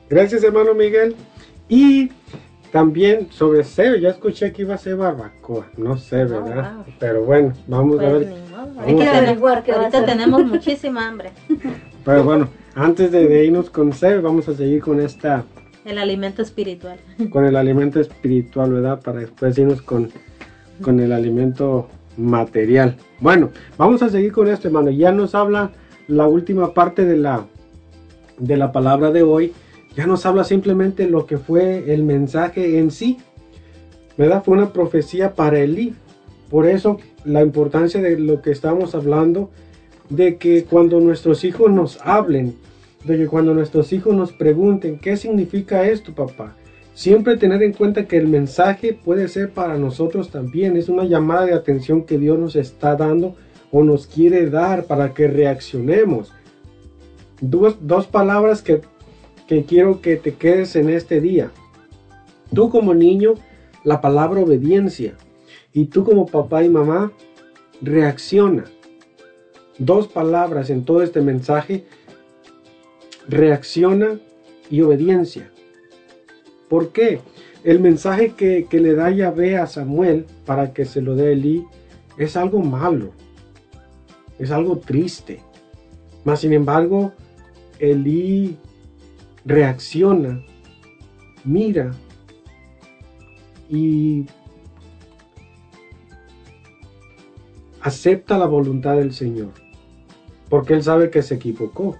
Gracias, hermano Miguel. Y también sobre Sebe, ya escuché que iba a ser barbacoa. No sé, ¿verdad? wow. Pero bueno, vamos a Pues ver. Hay que averiguar que ahorita tenemos muchísima hambre. Pero bueno, antes de, de irnos con Sebe, vamos a seguir con esta, El alimento espiritual. con el alimento espiritual, ¿verdad? Para después irnos con, con el alimento material. Bueno, vamos a seguir con esto, hermano. Ya nos habla la última parte de la, de la palabra de hoy. Ya nos habla simplemente lo que fue el mensaje en sí. ¿Verdad? Fue una profecía para Elí. Por eso la importancia de lo que estamos hablando, de que cuando nuestros hijos nos hablen, de que cuando nuestros hijos nos pregunten, ¿qué significa esto, papá? Siempre tener en cuenta que el mensaje puede ser para nosotros también. Es una llamada de atención que Dios nos está dando o nos quiere dar para que reaccionemos. Dos, dos palabras que, que quiero que te quedes en este día. Tú como niño, la palabra obediencia. Y tú como papá y mamá, reacciona. Dos palabras en todo este mensaje. Reacciona y obediencia. ¿Por qué? El mensaje que, que le da Yahvé a Samuel para que se lo dé a Elí es algo malo. Es algo triste. Mas sin embargo, Elí reacciona, mira y acepta la voluntad del Señor. Porque Él sabe que se equivocó.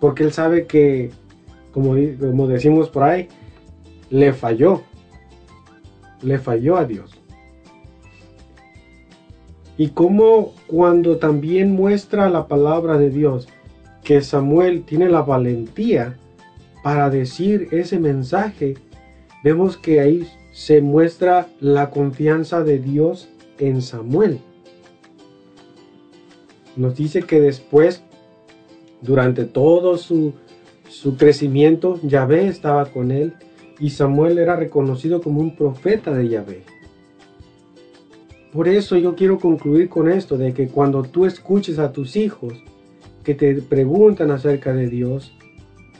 Porque Él sabe que, como, como decimos por ahí, le falló. Le falló a Dios. Y como cuando también muestra la palabra de Dios que Samuel tiene la valentía para decir ese mensaje, vemos que ahí se muestra la confianza de Dios en Samuel. Nos dice que después, durante todo su, su crecimiento, Yahvé estaba con él y Samuel era reconocido como un profeta de Yahvé. Por eso yo quiero concluir con esto, de que cuando tú escuches a tus hijos que te preguntan acerca de Dios,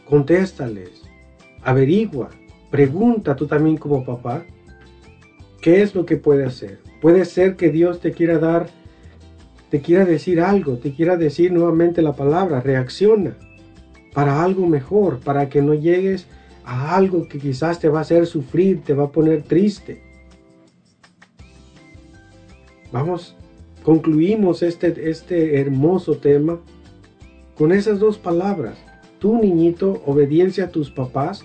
contéstales, averigua, pregunta tú también como papá, ¿qué es lo que puede hacer? Puede ser que Dios te quiera dar, te quiera decir algo, te quiera decir nuevamente la palabra, reacciona para algo mejor, para que no llegues a algo que quizás te va a hacer sufrir, te va a poner triste. Vamos, concluimos este, este hermoso tema con esas dos palabras. Tú, niñito, obediencia a tus papás.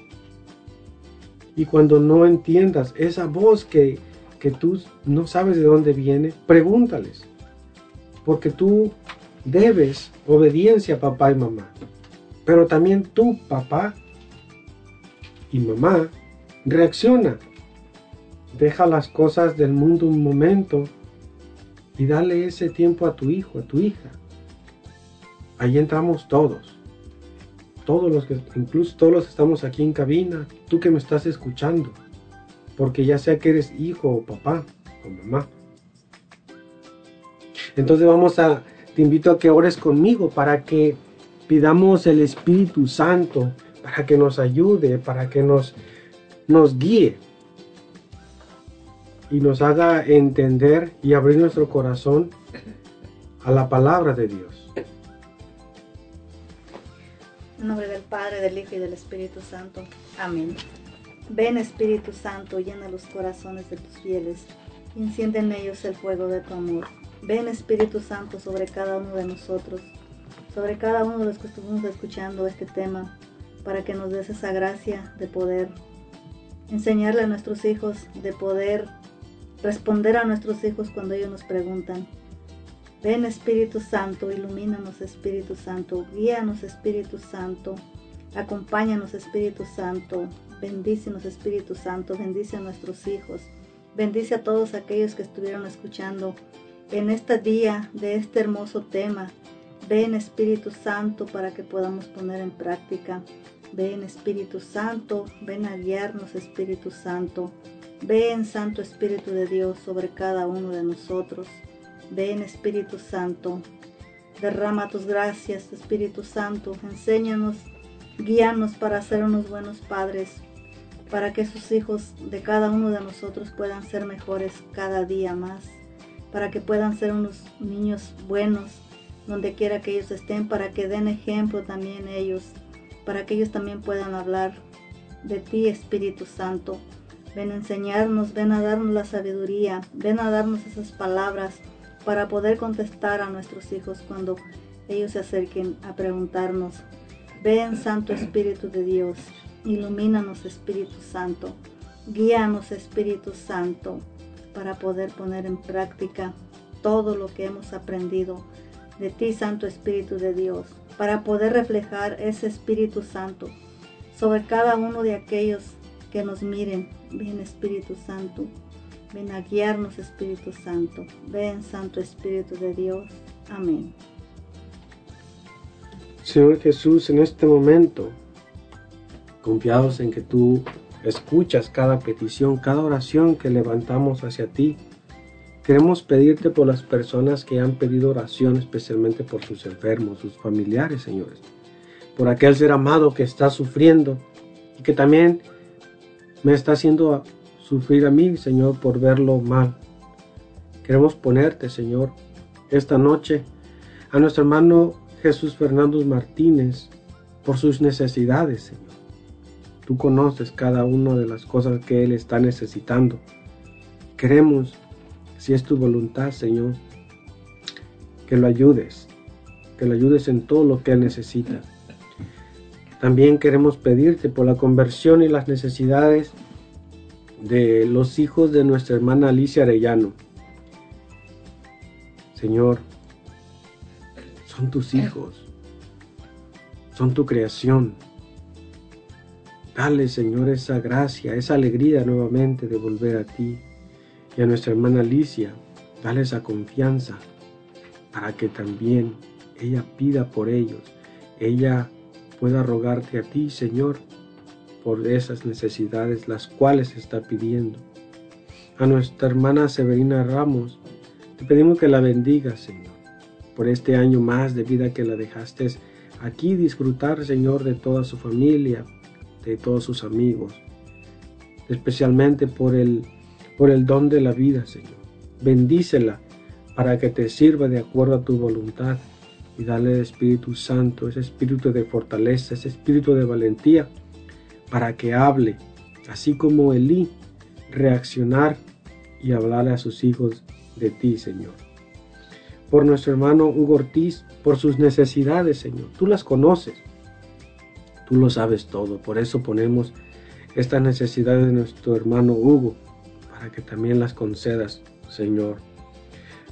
Y cuando no entiendas esa voz que, que tú no sabes de dónde viene, pregúntales. Porque tú debes obediencia a papá y mamá. Pero también tú, papá y mamá, reacciona. Deja las cosas del mundo un momento y dale ese tiempo a tu hijo, a tu hija. Ahí entramos todos. Todos incluso todos los que estamos aquí en cabina, tú que me estás escuchando. Porque ya sea que eres hijo o papá o mamá. Entonces vamos a, te invito a que ores conmigo para que pidamos el Espíritu Santo, para que nos ayude, para que nos, nos guíe y nos haga entender y abrir nuestro corazón a la palabra de Dios. En nombre del Padre, del Hijo y del Espíritu Santo. Amén. Ven Espíritu Santo, llena los corazones de tus fieles, enciende en ellos el fuego de tu amor. Ven Espíritu Santo sobre cada uno de nosotros, sobre cada uno de los que estuvimos escuchando este tema, para que nos des esa gracia de poder enseñarle a nuestros hijos, de poder responder a nuestros hijos cuando ellos nos preguntan. Ven Espíritu Santo, ilumínanos Espíritu Santo, guíanos Espíritu Santo, acompáñanos Espíritu Santo, bendícenos Espíritu Santo, bendice a nuestros hijos, bendice a todos aquellos que estuvieron escuchando en este día de este hermoso tema. Ven Espíritu Santo para que podamos poner en práctica. Ven Espíritu Santo, ven a guiarnos Espíritu Santo. Ven Santo Espíritu de Dios sobre cada uno de nosotros. Ven Espíritu Santo. Derrama tus gracias, Espíritu Santo. Enséñanos, guíanos para ser unos buenos padres, para que sus hijos de cada uno de nosotros puedan ser mejores cada día más, para que puedan ser unos niños buenos donde quiera que ellos estén, para que den ejemplo también ellos, para que ellos también puedan hablar de ti, Espíritu Santo. Ven a enseñarnos, ven a darnos la sabiduría, ven a darnos esas palabras para poder contestar a nuestros hijos cuando ellos se acerquen a preguntarnos. Ven Santo Espíritu de Dios, ilumínanos Espíritu Santo, guíanos Espíritu Santo para poder poner en práctica todo lo que hemos aprendido de ti Santo Espíritu de Dios, para poder reflejar ese Espíritu Santo sobre cada uno de aquellos que nos miren. Ven Espíritu Santo. Ven a guiarnos Espíritu Santo. Ven Santo Espíritu de Dios. Amén. Señor Jesús, en este momento, confiados en que tú escuchas cada petición, cada oración que levantamos hacia ti, queremos pedirte por las personas que han pedido oración, especialmente por sus enfermos, sus familiares, señores, por aquel ser amado que está sufriendo y que también me está haciendo sufrir a mí, Señor, por verlo mal. Queremos ponerte, Señor, esta noche a nuestro hermano Jesús Fernando Martínez por sus necesidades, Señor. Tú conoces cada una de las cosas que Él está necesitando. Queremos, si es tu voluntad, Señor, que lo ayudes, que lo ayudes en todo lo que Él necesita. También queremos pedirte por la conversión y las necesidades de los hijos de nuestra hermana Alicia Arellano. Señor, son tus hijos, son tu creación. Dale, Señor, esa gracia, esa alegría nuevamente de volver a ti. Y a nuestra hermana Alicia, dale esa confianza para que también ella pida por ellos. Ella pueda rogarte a ti, Señor, por esas necesidades las cuales está pidiendo. A nuestra hermana Severina Ramos, te pedimos que la bendiga, Señor, por este año más de vida que la dejaste aquí disfrutar, Señor, de toda su familia, de todos sus amigos, especialmente por el, por el don de la vida, Señor. Bendícela para que te sirva de acuerdo a tu voluntad y dale el Espíritu Santo, ese espíritu de fortaleza, ese espíritu de valentía, para que hable, así como Elí, reaccionar y hablarle a sus hijos de ti, Señor. Por nuestro hermano Hugo Ortiz, por sus necesidades, Señor. Tú las conoces. Tú lo sabes todo. Por eso ponemos estas necesidades de nuestro hermano Hugo, para que también las concedas, Señor.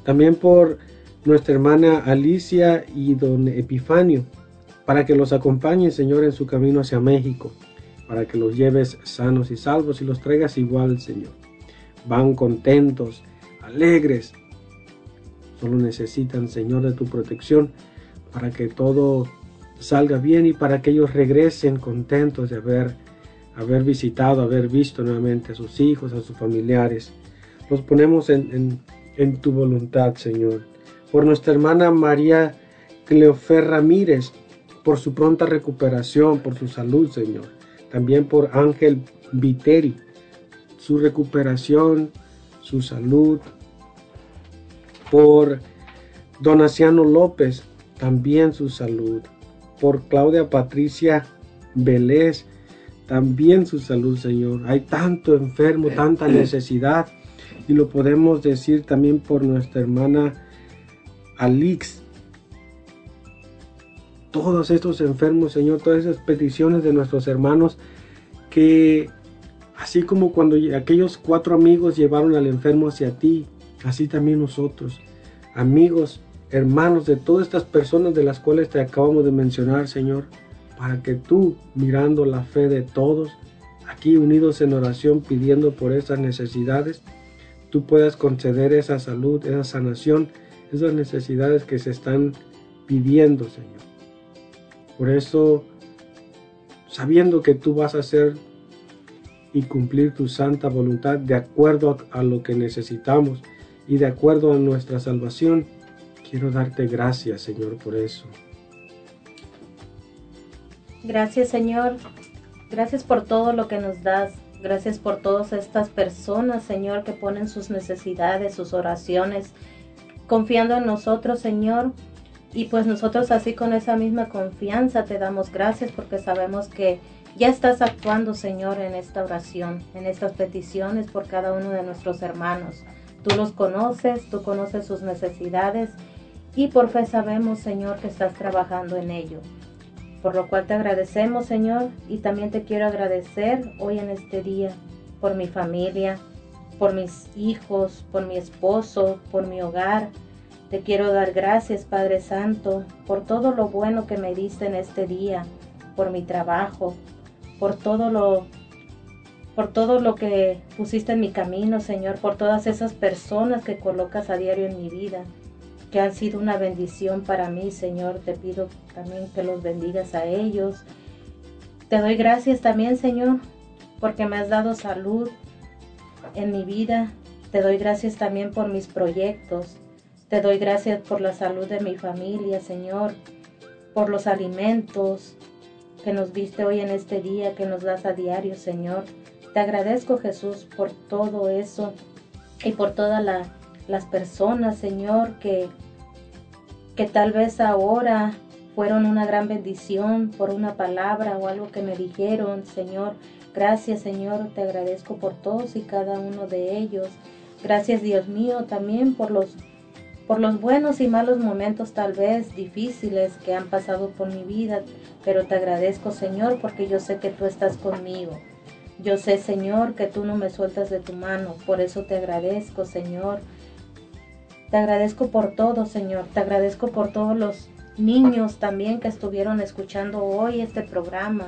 También por nuestra hermana Alicia y don Epifanio, para que los acompañe, Señor, en su camino hacia México, para que los lleves sanos y salvos y los traigas igual, Señor. Van contentos, alegres. Solo necesitan, Señor, de tu protección para que todo salga bien y para que ellos regresen contentos de haber, haber visitado, haber visto nuevamente a sus hijos, a sus familiares. Los ponemos en, en, en tu voluntad, Señor. Por nuestra hermana María Cleofer Ramírez, por su pronta recuperación, por su salud, Señor. También por Ángel Viteri, su recuperación, su salud. Por Donaciano López, también su salud. Por Claudia Patricia Vélez, también su salud, Señor. Hay tanto enfermo, tanta necesidad. Y lo podemos decir también por nuestra hermana Alix. Todos estos enfermos, Señor, todas esas peticiones de nuestros hermanos que así como cuando aquellos cuatro amigos llevaron al enfermo hacia ti, así también nosotros, amigos, hermanos de todas estas personas de las cuales te acabamos de mencionar, Señor, para que tú, mirando la fe de todos, aquí unidos en oración pidiendo por esas necesidades, tú puedas conceder esa salud, esa sanación, esas necesidades que se están pidiendo, Señor. Por eso, sabiendo que tú vas a hacer y cumplir tu santa voluntad de acuerdo a, lo que necesitamos y de acuerdo a nuestra salvación, quiero darte gracias, Señor, por eso. Gracias, Señor. Gracias por todo lo que nos das. Gracias por todas estas personas, Señor, que ponen sus necesidades, sus oraciones, confiando en nosotros, Señor. Y pues nosotros así con esa misma confianza te damos gracias porque sabemos que ya estás actuando, Señor, en esta oración, en estas peticiones por cada uno de nuestros hermanos. Tú los conoces, tú conoces sus necesidades y por fe sabemos, Señor, que estás trabajando en ello. Por lo cual te agradecemos, Señor, y también te quiero agradecer hoy en este día por mi familia, por mis hijos, por mi esposo, por mi hogar. Te quiero dar gracias, Padre Santo, por todo lo bueno que me diste en este día, por mi trabajo, por todo lo por todo lo que pusiste en mi camino, Señor, por todas esas personas que colocas a diario en mi vida, que han sido una bendición para mí, Señor. Te pido también que los bendigas a ellos. Te doy gracias también, Señor, porque me has dado salud en mi vida. Te doy gracias también por mis proyectos. Te doy gracias por la salud de mi familia, Señor, por los alimentos que nos diste hoy en este día, que nos das a diario, Señor. Te agradezco, Jesús, por todo eso y por todas las personas, Señor, que, que tal vez ahora fueron una gran bendición por una palabra o algo que me dijeron, Señor. Gracias, Señor, te agradezco por todos y cada uno de ellos. Gracias, Dios mío, también por los por los buenos y malos momentos tal vez difíciles que han pasado por mi vida, pero te agradezco, Señor, porque yo sé que tú estás conmigo. Yo sé, Señor, que tú no me sueltas de tu mano, por eso te agradezco, Señor. Te agradezco por todo, Señor. Te agradezco por todos los niños también que estuvieron escuchando hoy este programa.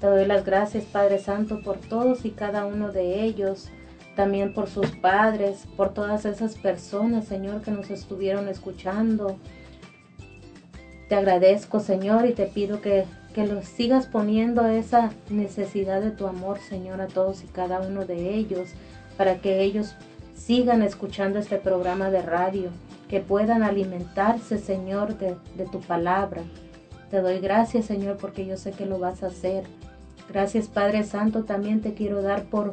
Te doy las gracias, Padre Santo, por todos y cada uno de ellos también por sus padres, por todas esas personas, Señor, que nos estuvieron escuchando. Te agradezco, Señor, y te pido que, que los sigas poniendo esa necesidad de tu amor, Señor, a todos y cada uno de ellos, para que ellos sigan escuchando este programa de radio, que puedan alimentarse, Señor, de, de tu palabra. Te doy gracias, Señor, porque yo sé que lo vas a hacer. Gracias, Padre Santo, también te quiero dar por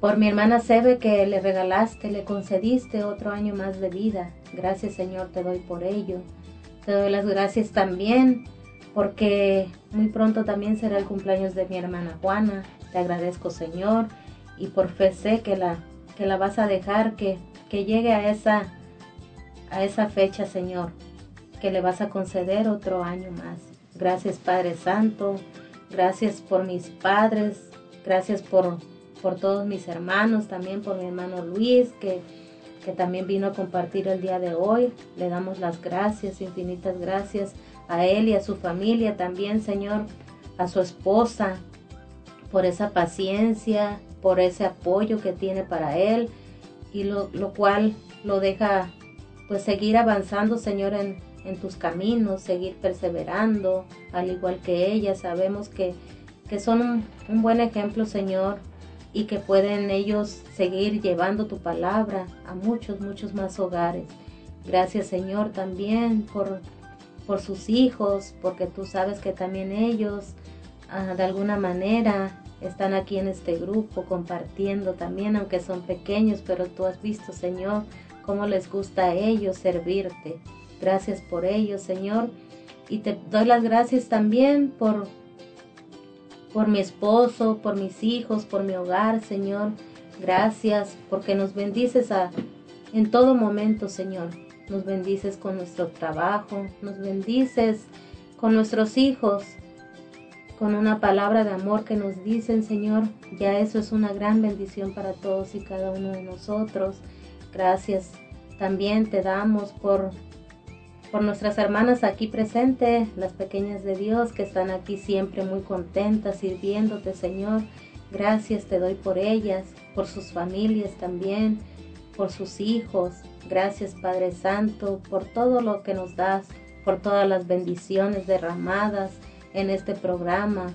por mi hermana Sebe que le regalaste, le concediste otro año más de vida. Gracias Señor, te doy por ello. Te doy las gracias también porque muy pronto también será el cumpleaños de mi hermana Juana. Te agradezco Señor y por fe sé que la, que la vas a dejar que, que llegue a esa, a esa fecha Señor, que le vas a conceder otro año más. Gracias Padre Santo, gracias por mis padres, gracias por por todos mis hermanos, también por mi hermano Luis, que, que también vino a compartir el día de hoy. Le damos las gracias, infinitas gracias a él y a su familia también, Señor, a su esposa, por esa paciencia, por ese apoyo que tiene para él y lo, lo cual lo deja pues seguir avanzando, Señor, en, en tus caminos, seguir perseverando, al igual que ella. Sabemos que, que son un, un buen ejemplo, Señor, y que pueden ellos seguir llevando tu palabra a muchos, muchos más hogares. Gracias Señor también por, por sus hijos, porque tú sabes que también ellos ah, de alguna manera están aquí en este grupo compartiendo también, aunque son pequeños, pero tú has visto Señor cómo les gusta a ellos servirte. Gracias por ellos Señor. Y te doy las gracias también por por mi esposo, por mis hijos, por mi hogar, Señor. Gracias porque nos bendices a, en todo momento, Señor. Nos bendices con nuestro trabajo, nos bendices con nuestros hijos, con una palabra de amor que nos dicen, Señor. Ya eso es una gran bendición para todos y cada uno de nosotros. Gracias también te damos por por nuestras hermanas aquí presentes, las pequeñas de Dios que están aquí siempre muy contentas sirviéndote, Señor. Gracias te doy por ellas, por sus familias también, por sus hijos. Gracias Padre Santo por todo lo que nos das, por todas las bendiciones derramadas en este programa.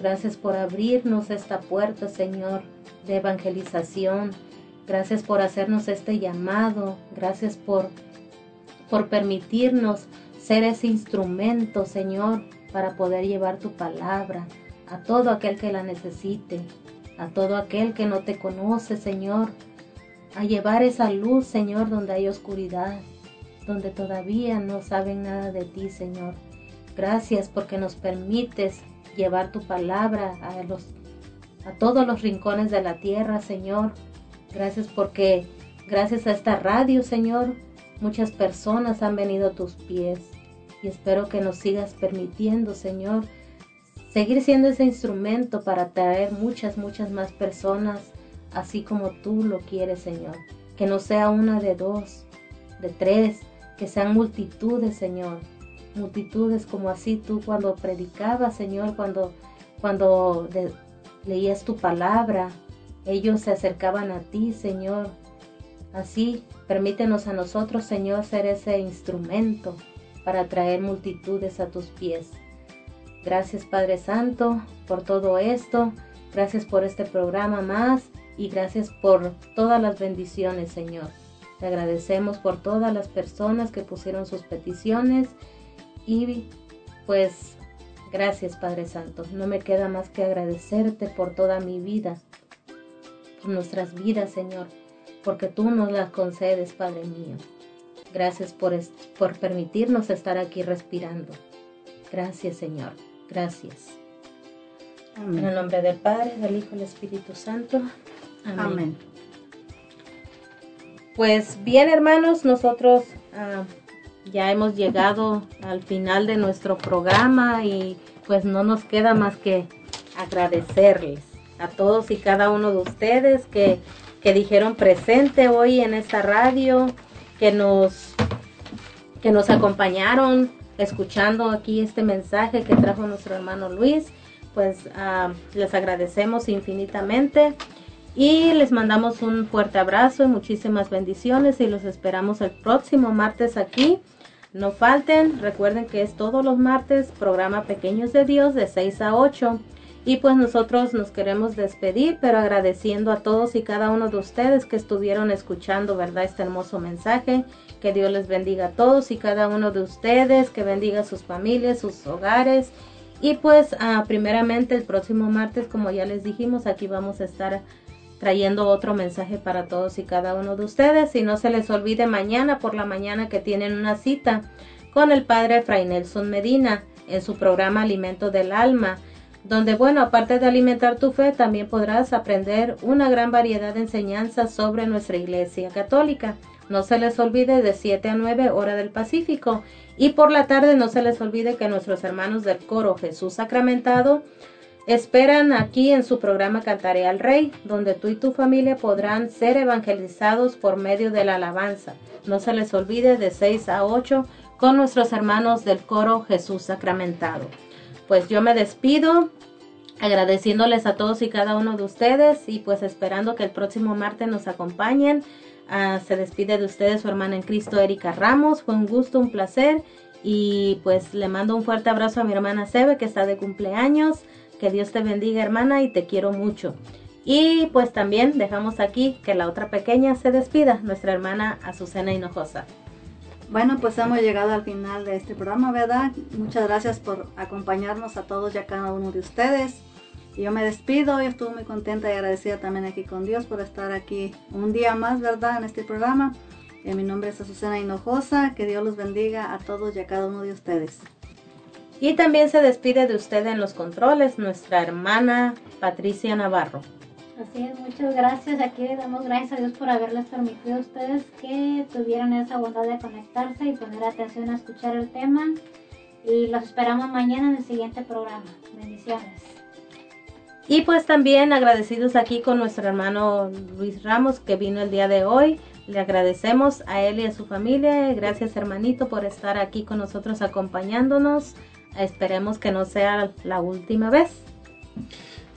Gracias por abrirnos esta puerta, Señor, de evangelización. Gracias por hacernos este llamado. Gracias por por permitirnos ser ese instrumento, Señor, para poder llevar tu palabra a todo aquel que la necesite, a todo aquel que no te conoce, Señor, a llevar esa luz, Señor, donde hay oscuridad, donde todavía no saben nada de ti, Señor. Gracias porque nos permites llevar tu palabra a los a todos los rincones de la tierra, Señor. Gracias porque gracias a esta radio, Señor, Muchas personas han venido a tus pies y espero que nos sigas permitiendo, Señor, seguir siendo ese instrumento para atraer muchas, muchas más personas, así como tú lo quieres, Señor. Que no sea una de dos, de tres, que sean multitudes, Señor. Multitudes como así tú cuando predicabas, Señor, cuando, cuando leías tu palabra, ellos se acercaban a ti, Señor. Así, permítenos a nosotros, Señor, ser ese instrumento para traer multitudes a tus pies. Gracias, Padre Santo, por todo esto. Gracias por este programa más y gracias por todas las bendiciones, Señor. Te agradecemos por todas las personas que pusieron sus peticiones y pues gracias Padre Santo. No me queda más que agradecerte por toda mi vida, por nuestras vidas, Señor, porque tú nos las concedes, Padre mío. Gracias por, por permitirnos estar aquí respirando. Gracias, Señor. Gracias. En el nombre del Padre, del Hijo y del Espíritu Santo. Amén. Amén. Pues bien, hermanos, nosotros ah, ya hemos llegado al final de nuestro programa y pues no nos queda más que agradecerles a todos y cada uno de ustedes que, que dijeron presente hoy en esta radio, que nos, que nos acompañaron escuchando aquí este mensaje que trajo nuestro hermano Luis. Pues ah, les agradecemos infinitamente. Y les mandamos un fuerte abrazo y muchísimas bendiciones y los esperamos el próximo martes aquí. No falten, recuerden que es todos los martes programa Pequeños de Dios de 6 a 8. Y pues nosotros nos queremos despedir, pero agradeciendo a todos y cada uno de ustedes que estuvieron escuchando, ¿verdad? Este hermoso mensaje. Que Dios les bendiga a todos y cada uno de ustedes, que bendiga sus familias, sus hogares. Y pues ah, primeramente el próximo martes, como ya les dijimos, aquí vamos a estar trayendo otro mensaje para todos y cada uno de ustedes. Y no se les olvide mañana por la mañana que tienen una cita con el padre Fray Nelson Medina en su programa Alimento del Alma, donde, bueno, aparte de alimentar tu fe, también podrás aprender una gran variedad de enseñanzas sobre nuestra Iglesia Católica. No se les olvide de 7 a 9 hora del Pacífico. Y por la tarde no se les olvide que nuestros hermanos del coro Jesús Sacramentado Esperan aquí en su programa Cantaré al Rey, donde tú y tu familia podrán ser evangelizados por medio de la alabanza. No se les olvide de 6 a 8 con nuestros hermanos del coro Jesús Sacramentado. Pues yo me despido agradeciéndoles a todos y cada uno de ustedes y pues esperando que el próximo martes nos acompañen. Ah, se despide de ustedes su hermana en Cristo Erika Ramos. Fue un gusto, un placer y pues le mando un fuerte abrazo a mi hermana Sebe que está de cumpleaños. Que Dios te bendiga, hermana, y te quiero mucho. Y pues también dejamos aquí que la otra pequeña se despida, nuestra hermana Azucena Hinojosa. Bueno, pues hemos llegado al final de este programa, ¿verdad? Muchas gracias por acompañarnos a todos y a cada uno de ustedes. Yo me despido y estuve muy contenta y agradecida también aquí con Dios por estar aquí un día más, ¿verdad? En este programa. Eh, mi nombre es Azucena Hinojosa. Que Dios los bendiga a todos y a cada uno de ustedes. Y también se despide de usted en los controles nuestra hermana Patricia Navarro. Así es, muchas gracias. Aquí le damos gracias a Dios por haberles permitido a ustedes que tuvieran esa bondad de conectarse y poner atención a escuchar el tema. Y los esperamos mañana en el siguiente programa. Bendiciones. Y pues también agradecidos aquí con nuestro hermano Luis Ramos que vino el día de hoy. Le agradecemos a él y a su familia. Gracias hermanito por estar aquí con nosotros acompañándonos. Esperemos que no sea la última vez.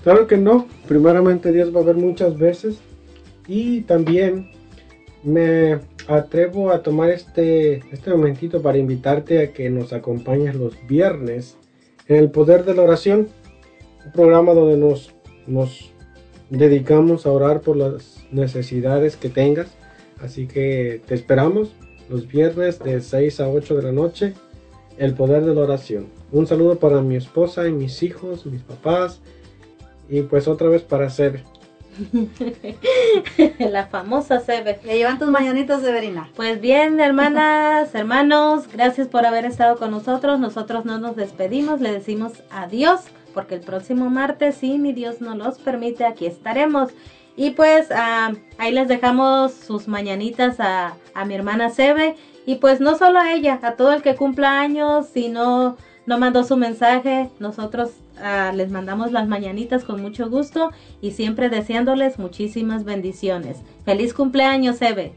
Claro que no. Primeramente Dios va a haber muchas veces. Y también me atrevo a tomar este, este momentito para invitarte a que nos acompañes los viernes en el Poder de la Oración. Un programa donde nos, nos dedicamos a orar por las necesidades que tengas. Así que te esperamos los viernes de 6 a 8 de la noche. El Poder de la Oración. Un saludo para mi esposa y mis hijos, mis papás. Y pues otra vez para Sebe. la famosa Sebe. Le llevan tus mañanitas, Severina. Pues bien, hermanas, hermanos, gracias por haber estado con nosotros. Nosotros no nos despedimos, le decimos adiós, porque el próximo martes, si mi Dios nos los permite, aquí estaremos. Y pues ah, ahí les dejamos sus mañanitas a, a mi hermana Sebe. Y pues no solo a ella, a todo el que cumpla años, si no, mandó su mensaje, nosotros ah, les mandamos las mañanitas con mucho gusto y siempre deseándoles muchísimas bendiciones. Feliz cumpleaños, Sebe.